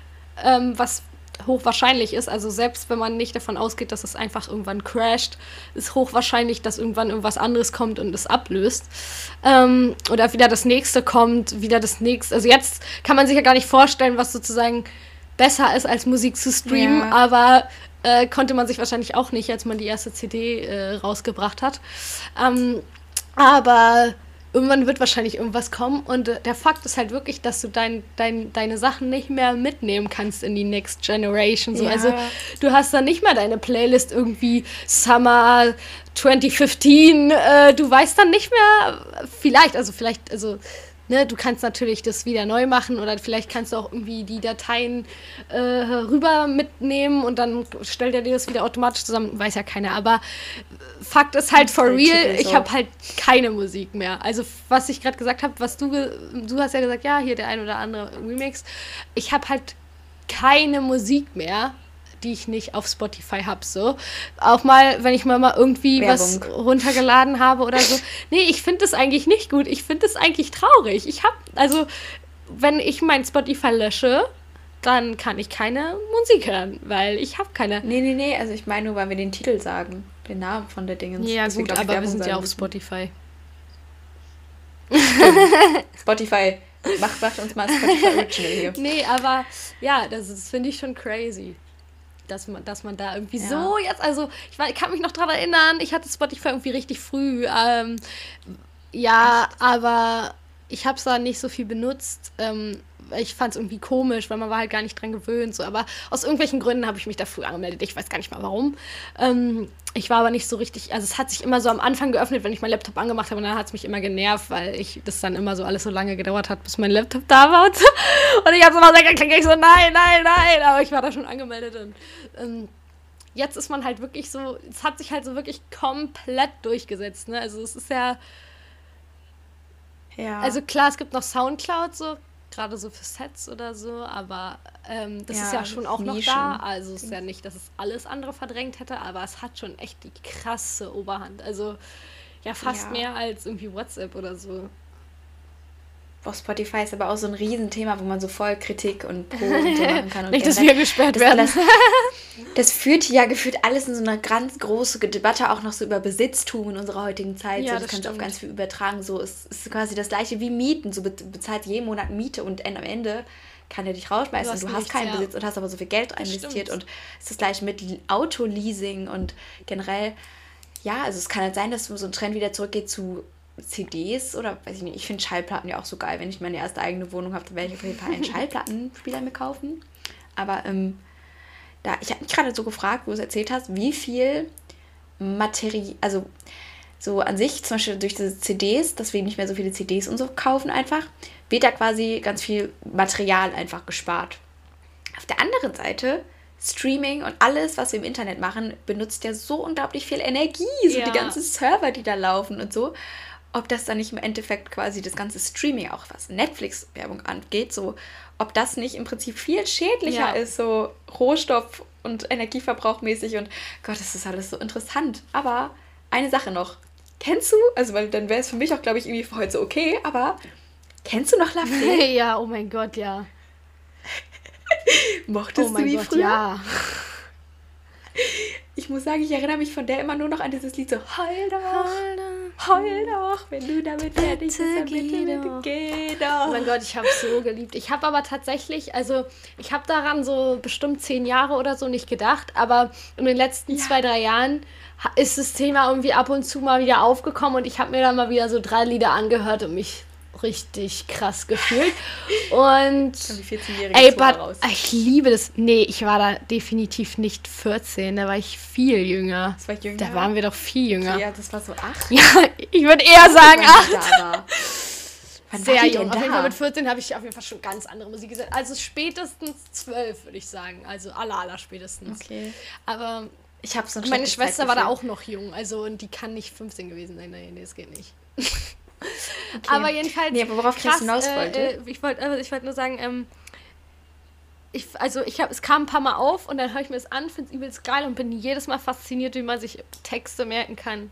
ähm, was hochwahrscheinlich ist, also selbst wenn man nicht davon ausgeht, dass es einfach irgendwann crasht, ist hochwahrscheinlich, dass irgendwann irgendwas anderes kommt und es ablöst. Ähm, oder wieder das nächste kommt, wieder das nächste. Also jetzt kann man sich ja gar nicht vorstellen, was sozusagen besser ist, als Musik zu streamen, ja. aber äh, konnte man sich wahrscheinlich auch nicht, als man die erste CD äh, rausgebracht hat. Ähm, aber irgendwann wird wahrscheinlich irgendwas kommen und äh, der Fakt ist halt wirklich, dass du dein, dein, deine Sachen nicht mehr mitnehmen kannst in die Next Generation. So. Ja. Also du hast dann nicht mehr deine Playlist irgendwie Summer 2015, äh, du weißt dann nicht mehr, vielleicht, also vielleicht, also Ne, du kannst natürlich das wieder neu machen oder vielleicht kannst du auch irgendwie die Dateien äh, rüber mitnehmen und dann stellt er dir das wieder automatisch zusammen, weiß ja keiner. Aber Fakt ist halt for real, ich habe halt keine Musik mehr. Also was ich gerade gesagt habe, was du, du hast ja gesagt, ja, hier der ein oder andere Remix. Ich habe halt keine Musik mehr die ich nicht auf Spotify habe. So. Auch mal, wenn ich mal, mal irgendwie Werbung. was runtergeladen habe oder so. Nee, ich finde das eigentlich nicht gut. Ich finde das eigentlich traurig. Ich habe, also, wenn ich mein Spotify lösche, dann kann ich keine Musik hören, weil ich habe keine. Nee, nee, nee, also ich meine nur, weil wir den Titel sagen, den Namen von der Dingens. Ja, gut, wir, aber wir sind ja auf Spotify. Spotify, macht, macht uns mal Spotify Original hier. Nee, aber ja, das, das finde ich schon crazy dass man, dass man da irgendwie ja. so jetzt, also ich, war, ich kann mich noch daran erinnern, ich hatte Spotify irgendwie richtig früh. Ähm, ja, Echt? aber ich habe es da nicht so viel benutzt. Ähm, ich fand es irgendwie komisch, weil man war halt gar nicht dran gewöhnt. So. Aber aus irgendwelchen Gründen habe ich mich da früh angemeldet. Ich weiß gar nicht mal warum. Ähm, ich war aber nicht so richtig, also es hat sich immer so am Anfang geöffnet, wenn ich meinen Laptop angemacht habe und dann hat es mich immer genervt, weil ich das dann immer so alles so lange gedauert hat, bis mein Laptop da war und, so. und ich habe so mal gesagt, ich so, nein, nein, nein, aber ich war da schon angemeldet und ähm, jetzt ist man halt wirklich so, es hat sich halt so wirklich komplett durchgesetzt, ne? Also es ist ja, ja. Also klar, es gibt noch Soundcloud so, gerade so für Sets oder so, aber ähm, das ja, ist ja schon auch noch da. Also es ist ja nicht, dass es alles andere verdrängt hätte, aber es hat schon echt die krasse Oberhand. Also ja, fast ja. mehr als irgendwie WhatsApp oder so. Boah, Spotify ist aber auch so ein Riesenthema, wo man so voll Kritik und Pro und so machen kann. Und Nicht, dass wir gesperrt werden. Das, das führt ja gefühlt alles in so eine ganz große Debatte auch noch so über Besitztum in unserer heutigen Zeit. Ja, so, das, das kannst du auf stimmt. ganz viel übertragen. So es ist quasi das gleiche wie Mieten. So be bezahlt jeden Monat Miete und am Ende kann er dich rausschmeißen Du hast du hast nichts, keinen ja. Besitz und hast aber so viel Geld investiert und es ist das gleiche mit Autoleasing und generell ja, also es kann halt sein, dass so ein Trend wieder zurückgeht zu CDs oder weiß ich nicht. Ich finde Schallplatten ja auch so geil. Wenn ich meine erste eigene Wohnung habe, dann werde ich auf jeden Fall einen Schallplattenspieler mir kaufen. Aber ähm, da, ich habe mich gerade so gefragt, wo du es erzählt hast, wie viel Materie, also so an sich, zum Beispiel durch diese CDs, dass wir nicht mehr so viele CDs und so kaufen einfach, wird da quasi ganz viel Material einfach gespart. Auf der anderen Seite, Streaming und alles, was wir im Internet machen, benutzt ja so unglaublich viel Energie. So Ja. die ganzen Server, die da laufen und so. Ob das dann nicht im Endeffekt quasi das ganze Streaming, auch was Netflix-Werbung angeht, so, ob das nicht im Prinzip viel schädlicher Ja. ist, so Rohstoff- und Energieverbrauchmäßig. Und Gott, das ist alles so interessant. Aber eine Sache noch. Kennst du, also weil dann wäre es für mich auch, glaube ich, irgendwie für heute so okay, aber kennst du noch La Fee? ja, oh mein Gott, ja. Mochtest Oh du die Gott, früher? ja. Ich muss sagen, ich erinnere mich von der immer nur noch an dieses Lied so Heul doch, heul doch, wenn du damit fertig bist, dann geh bitte, doch. bitte geh Oh doch. mein Gott, ich habe es so geliebt. Ich habe aber tatsächlich, also ich habe daran so bestimmt zehn Jahre oder so nicht gedacht, aber in den letzten zwei, drei Jahren ist das Thema irgendwie ab und zu mal wieder aufgekommen und ich habe mir dann mal wieder so drei Lieder angehört und mich richtig krass gefühlt. Und Die 14-jährige ey, but, ich liebe das. Nee, ich war da definitiv nicht 14, da war ich viel jünger. Das war jünger? Da waren wir doch viel jünger. Ja, das war so acht. Ja, ich würde eher sagen Wann acht. die da war. Wann war Sehr die jung. Auf jeden? Fall mit 14 habe ich auf jeden Fall schon ganz andere Musik gesagt. Also spätestens 12, würde ich sagen. Also aller, aller spätestens. Okay. Aber Ich habe so ein meine Schwester war da auch noch jung. Also und die kann nicht 15 gewesen sein. Nein, nee, das geht nicht. Aber jedenfalls. Nee, aber worauf ich jetzt hinaus wollte? Äh, äh, ich wollte also ich wollte nur sagen, ähm, ich, also ich habe, es kam ein paar Mal auf und dann höre ich mir das an, finde es übelst geil und bin jedes Mal fasziniert, wie man sich Texte merken kann,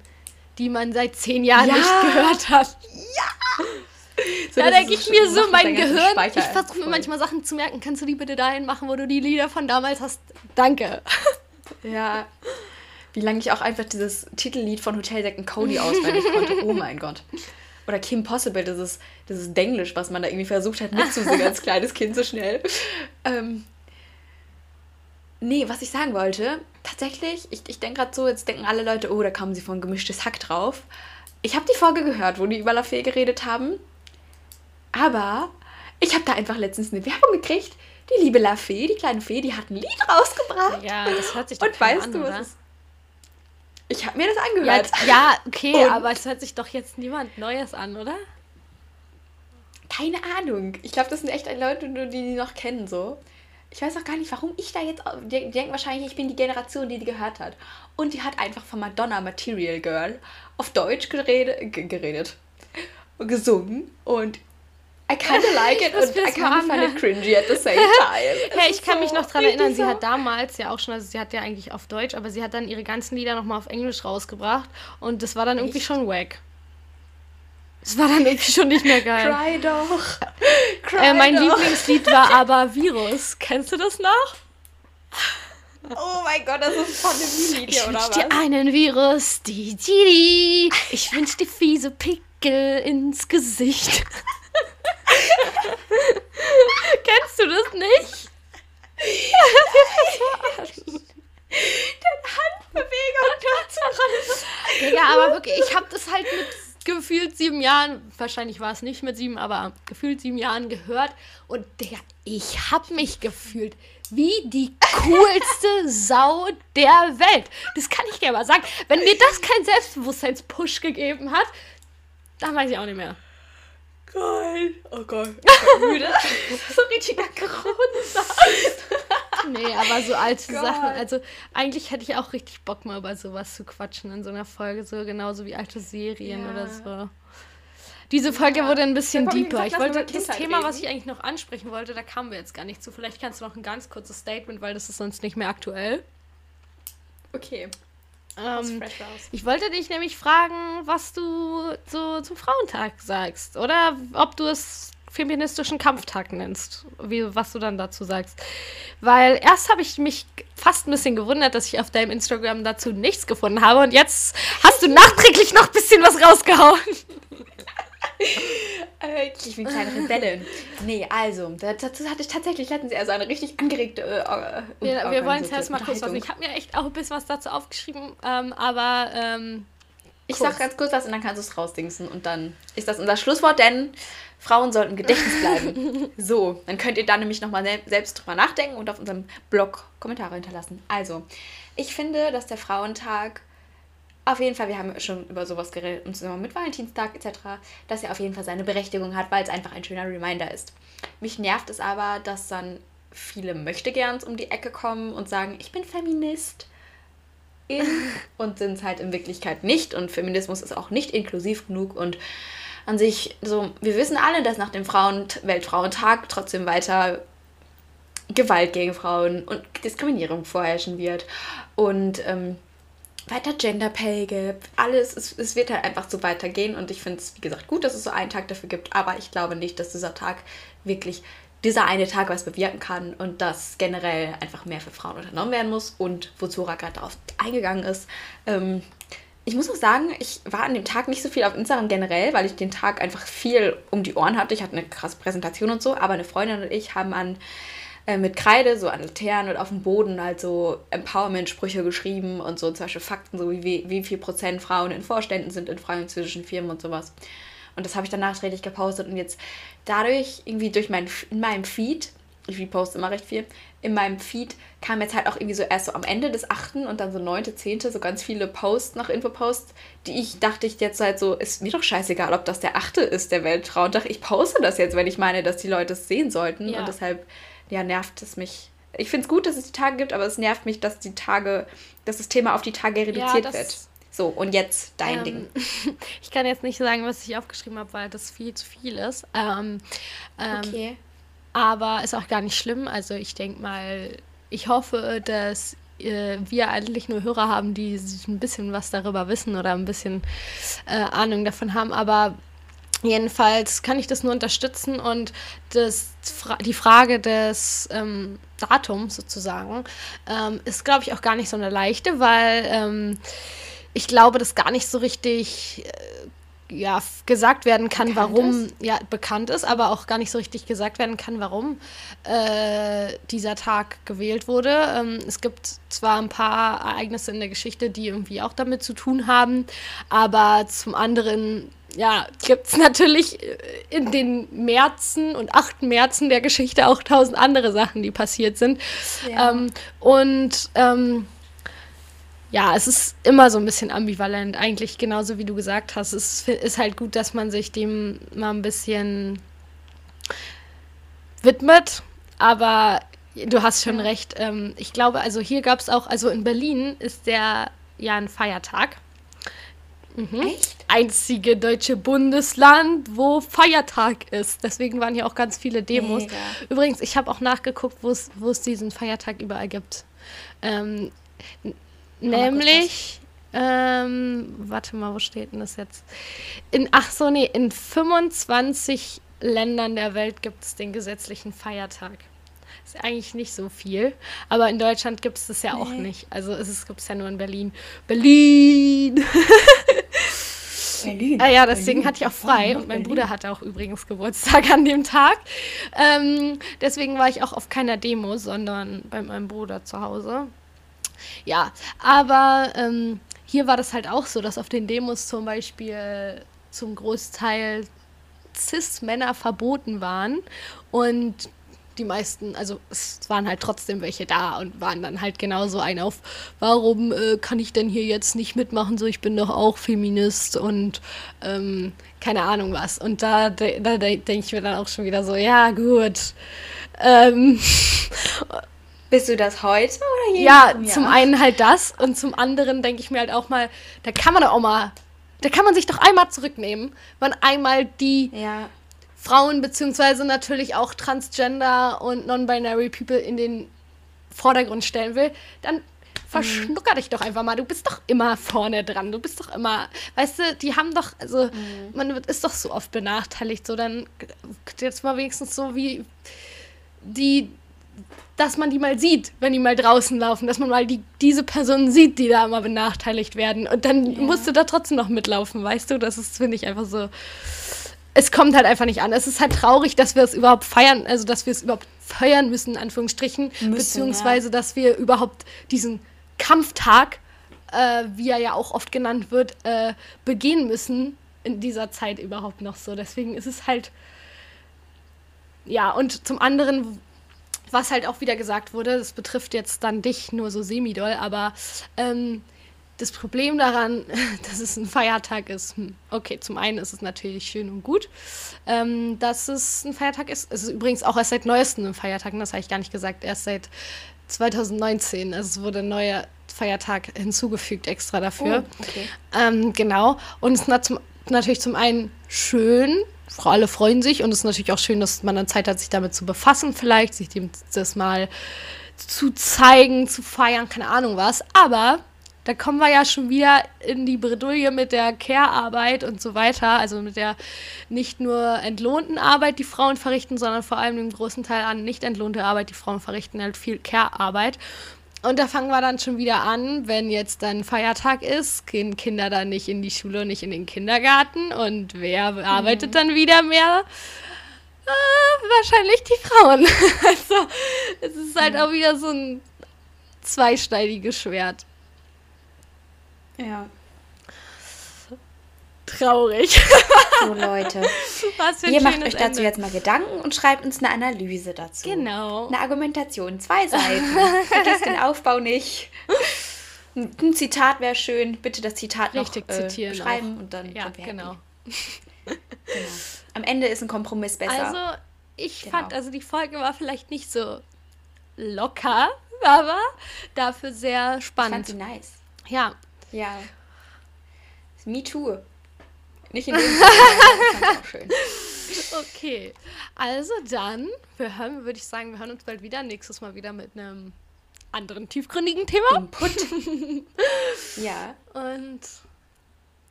die man seit zehn Jahren Ja. nicht gehört hat. So, Da denke ich mir so, mein Gehirn, ich versuche mir manchmal Sachen zu merken. Kannst du die bitte dahin machen, wo du die Lieder von damals hast? Danke. Ja. Wie lange ich auch einfach dieses Titellied von Hoteldecken Cody auswendig konnte. Oh mein Gott. Oder Kim Possible, das ist, das ist Denglisch, was man da irgendwie versucht hat mitzusingen als kleines Kind so schnell. Ähm, nee, was ich sagen wollte, tatsächlich, ich, ich denke gerade so, jetzt denken alle Leute, oh, da kamen sie von gemischtes Hack drauf. Ich habe die Folge gehört, wo die über La Fee geredet haben. Aber ich habe da einfach letztens eine Werbung gekriegt. Die liebe La Fee, die kleine Fee, die hat ein Lied rausgebracht. Ja, das hört sich doch Und weißt an, du, was oder? Ich habe mir das Ja, angehört. ja, okay, Und- aber es hört sich doch jetzt niemand Neues an, oder? Keine Ahnung. Ich glaube, das sind echt Leute, die die noch kennen so. Ich weiß auch gar nicht, warum ich da jetzt. Die, denken wahrscheinlich, ich bin die Generation, die die gehört hat. Und die hat einfach von Madonna Material Girl auf Deutsch geredet, ge- geredet gesungen und I kinda like it und I find anhören. it cringy at the same time. Hey, ich kann mich so noch dran erinnern, sie hat damals ja auch schon, also sie hat ja eigentlich auf Deutsch, aber sie hat dann ihre ganzen Lieder nochmal auf Englisch rausgebracht und das war dann irgendwie Echt? schon wack. Es war dann irgendwie schon nicht mehr geil. Cry doch. Cry Äh, mein doch. Lieblingslied war aber Virus. Kennst du das noch? Oh mein Gott, das ist Pandemie-Lied Ich oder wünsch was? dir einen Virus, die, die, die. Ich wünsch dir fiese Pickel ins Gesicht. Kennst du das nicht? Handbewegung dazu. Digga, aber wirklich, ich habe das halt mit gefühlt sieben Jahren, wahrscheinlich war es nicht mit sieben, aber gefühlt sieben Jahren gehört. Und Digga, ich habe mich gefühlt wie die coolste Sau der Welt. Das kann ich dir mal sagen. Wenn mir das kein Selbstbewusstseinspush gegeben hat, dann weiß ich auch nicht mehr. Geil. Oh Gott. Ich bin müde. so richtiger Grunzer. Nee, aber so alte Gott. Sachen. Also eigentlich hätte ich auch richtig Bock mal über sowas zu quatschen in so einer Folge, so genauso wie alte Serien Ja. oder so. Diese Folge wurde ein bisschen ich deeper. gesagt, Ich wollte das Thema, was reden. ich eigentlich noch ansprechen wollte, da kamen wir jetzt gar nicht zu. Vielleicht kannst du noch ein ganz kurzes Statement, weil das ist sonst nicht mehr aktuell. Okay. Ähm, ich wollte dich nämlich fragen, was du so zum Frauentag sagst. Oder ob du es feministischen Kampftag nennst, wie, was du dann dazu sagst. Weil erst habe ich mich fast ein bisschen gewundert, dass ich auf deinem Instagram dazu nichts gefunden habe und jetzt hast du nachträglich noch ein bisschen was rausgehauen. Äh, ich bin kleine Rebellin. Nee, also, dazu hatte ich tatsächlich letztens eher so eine richtig angeregte. Äh, ja, wir wollen es erst mal kurz was. Ich habe mir echt auch ein bisschen was dazu aufgeschrieben, ähm, aber. Ähm, ich sag ganz kurz was und dann kannst du es rausdingsen und dann ist das unser Schlusswort, denn Frauen sollten Gedächtnis bleiben. so, dann könnt ihr da nämlich nochmal selbst drüber nachdenken und auf unserem Blog Kommentare hinterlassen. Also, ich finde, dass der Frauentag auf jeden Fall, wir haben schon über sowas geredet, und zwar mit Valentinstag etc., dass er auf jeden Fall seine Berechtigung hat, weil es einfach ein schöner Reminder ist. Mich nervt es aber, dass dann viele Möchtegerns um die Ecke kommen und sagen, ich bin Feminist in und sind es halt in Wirklichkeit nicht und Feminismus ist auch nicht inklusiv genug und an sich so, wir wissen alle, dass nach dem Frauen Weltfrauentag trotzdem weiter Gewalt gegen Frauen und Diskriminierung vorherrschen wird und ähm, weiter Gender Pay gibt. Alles, es, es wird halt einfach so weitergehen und ich finde es, wie gesagt, gut, dass es so einen Tag dafür gibt, aber ich glaube nicht, dass dieser Tag wirklich dieser eine Tag was bewirken kann und dass generell einfach mehr für Frauen unternommen werden muss und wo Zora gerade darauf eingegangen ist. Ähm, ich muss auch sagen, ich war an dem Tag nicht so viel auf Instagram generell, weil ich den Tag einfach viel um die Ohren hatte. Ich hatte eine krasse Präsentation und so, aber eine Freundin und ich haben an äh, mit Kreide so an Laternen und auf dem Boden halt so Empowerment-Sprüche geschrieben und so zum Beispiel Fakten, so wie, wie viel Prozent Frauen in Vorständen sind in französischen Firmen und sowas. Und das habe ich dann nachträglich gepostet und jetzt dadurch irgendwie durch mein, in meinem Feed, ich poste immer recht viel, in meinem Feed kam jetzt halt auch irgendwie so erst so am Ende des 8. und dann so 9., 10. so ganz viele Posts nach Infoposts, die ich dachte ich jetzt halt so, ist mir doch scheißegal, ob das der 8. ist, der Weltfrauentag. Ich poste das jetzt, wenn ich meine, dass die Leute es sehen sollten ja. und deshalb ja, nervt es mich. Ich finde es gut, dass es die Tage gibt, aber es nervt mich, dass die Tage, dass das Thema auf die Tage reduziert ja, wird. So, und jetzt dein ähm, Ding. ich kann jetzt nicht sagen, was ich aufgeschrieben habe, weil das viel zu viel ist. Ähm, ähm, okay. Aber ist auch gar nicht schlimm. Also ich denke mal, ich hoffe, dass äh, wir eigentlich nur Hörer haben, die ein bisschen was darüber wissen oder ein bisschen äh, Ahnung davon haben. Aber Jedenfalls kann ich das nur unterstützen und das, die Frage des ähm, Datums sozusagen ähm, ist, glaube ich, auch gar nicht so eine leichte, weil ähm, ich glaube, dass gar nicht so richtig äh, ja, gesagt werden kann, bekannt warum ist? ja bekannt ist, aber auch gar nicht so richtig gesagt werden kann, warum äh, dieser Tag gewählt wurde. Ähm, es gibt zwar ein paar Ereignisse in der Geschichte, die irgendwie auch damit zu tun haben, aber zum anderen ja, gibt es natürlich äh, in den Märzen und 8. Märzen der Geschichte auch tausend andere Sachen, die passiert sind. Ja. Ähm, und ähm, ja, es ist immer so ein bisschen ambivalent, eigentlich genauso wie du gesagt hast. Es ist halt gut, dass man sich dem mal ein bisschen widmet, aber du hast schon ja. recht. Ähm, ich glaube, also hier gab es auch, also in Berlin ist der ja ein Feiertag. Mhm. Echt? Einzige deutsche Bundesland, wo Feiertag ist. Deswegen waren hier auch ganz viele Demos. Mega. Übrigens, ich habe auch nachgeguckt, wo es diesen Feiertag überall gibt. Ähm, nämlich, ähm, warte mal, wo steht denn das jetzt? In, ach so, nee, in 25 Ländern der Welt gibt es den gesetzlichen Feiertag. Ist eigentlich nicht so viel. Aber in Deutschland gibt es das ja nee. auch nicht. Also es gibt es ja nur in Berlin. Berlin! Berlin. Ah ja, deswegen Berlin. hatte ich auch frei und mein Berlin. Bruder hatte auch übrigens Geburtstag an dem Tag. Ähm, deswegen war ich auch auf keiner Demo, sondern bei meinem Bruder zu Hause. Ja, aber ähm, hier war das halt auch so, dass auf den Demos zum Beispiel zum Großteil Cis-Männer verboten waren und die meisten, also es waren halt trotzdem welche da und waren dann halt genauso ein auf, warum äh, kann ich denn hier jetzt nicht mitmachen, so ich bin doch auch Feminist und ähm, keine Ahnung was. Und da, da, da denke ich mir dann auch schon wieder so, ja gut. Ähm, Bist du das heute oder jeden Ja, zum einen halt das und zum anderen denke ich mir halt auch mal, da kann man doch auch mal, da kann man sich doch einmal zurücknehmen, wenn einmal die ja Frauen beziehungsweise natürlich auch Transgender und Non-Binary People in den Vordergrund stellen will, dann verschnucker dich doch einfach mal. Du bist doch immer vorne dran. Du bist doch immer, weißt du, die haben doch, also mhm. man ist doch so oft benachteiligt. So, dann jetzt mal wenigstens so wie die, dass man die mal sieht, wenn die mal draußen laufen, dass man mal die, diese Personen sieht, die da immer benachteiligt werden. Und dann ja. musst du da trotzdem noch mitlaufen, weißt du? Das ist, finde ich, einfach so. Es kommt halt einfach nicht an. Es ist halt traurig, dass wir es überhaupt feiern, also dass wir es überhaupt feiern müssen, in Anführungsstrichen, müssen, beziehungsweise ja. dass wir überhaupt diesen Kampftag, äh, wie er ja auch oft genannt wird, äh, begehen müssen in dieser Zeit überhaupt noch so. Deswegen ist es halt. Ja, und zum anderen, was halt auch wieder gesagt wurde, das betrifft jetzt dann dich nur so semi-doll, aber ähm, das Problem daran, dass es ein Feiertag ist, hm, okay, zum einen ist es natürlich schön und gut, ähm, dass es ein Feiertag ist. Es ist übrigens auch erst seit neuestem ein Feiertag, das habe ich gar nicht gesagt, erst seit 2019. Also es wurde ein neuer Feiertag hinzugefügt extra dafür. Oh, okay. ähm, genau. Und es ist natürlich zum einen schön, alle freuen sich und es ist natürlich auch schön, dass man dann Zeit hat, sich damit zu befassen, vielleicht, sich dem das mal zu zeigen, zu feiern, keine Ahnung was. Aber da kommen wir ja schon wieder in die Bredouille mit der Care-Arbeit und so weiter. Also mit der nicht nur entlohnten Arbeit, die Frauen verrichten, sondern vor allem im großen Teil an nicht entlohnte Arbeit, die Frauen verrichten halt viel Care-Arbeit. Und da fangen wir dann schon wieder an, wenn jetzt dann Feiertag ist, gehen Kinder dann nicht in die Schule und nicht in den Kindergarten. Und wer arbeitet mhm. dann wieder mehr? Äh, wahrscheinlich die Frauen. also es ist halt mhm. auch wieder so ein zweischneidiges Schwert. Ja. Traurig. So, Leute. Was für ein Ihr macht euch dazu Ende. jetzt mal Gedanken und schreibt uns eine Analyse dazu. Genau. Eine Argumentation, zwei Seiten. Vergesst den Aufbau nicht. Ein Zitat wäre schön. Bitte das Zitat Richtig noch äh, zitieren schreiben und dann ja, genau. genau. Am Ende ist ein Kompromiss besser. Also, ich genau. fand, also die Folge war vielleicht nicht so locker, aber dafür sehr spannend. Ich fand sie nice. Ja, ja. Me too. Nicht in dem Fall, auch schön. Okay, also dann, wir hören, würde ich sagen, wir hören uns bald wieder. Nächstes Mal wieder mit einem anderen tiefgründigen Thema. Input. ja. Und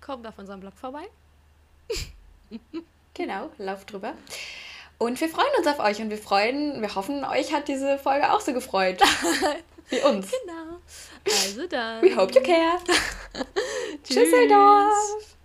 kommt auf unserem Blog vorbei. genau, lauft drüber. Und wir freuen uns auf euch und wir freuen, wir hoffen, euch hat diese Folge auch so gefreut. Wie uns. Genau. Also dann. We hope you care. Tschüsseldorf.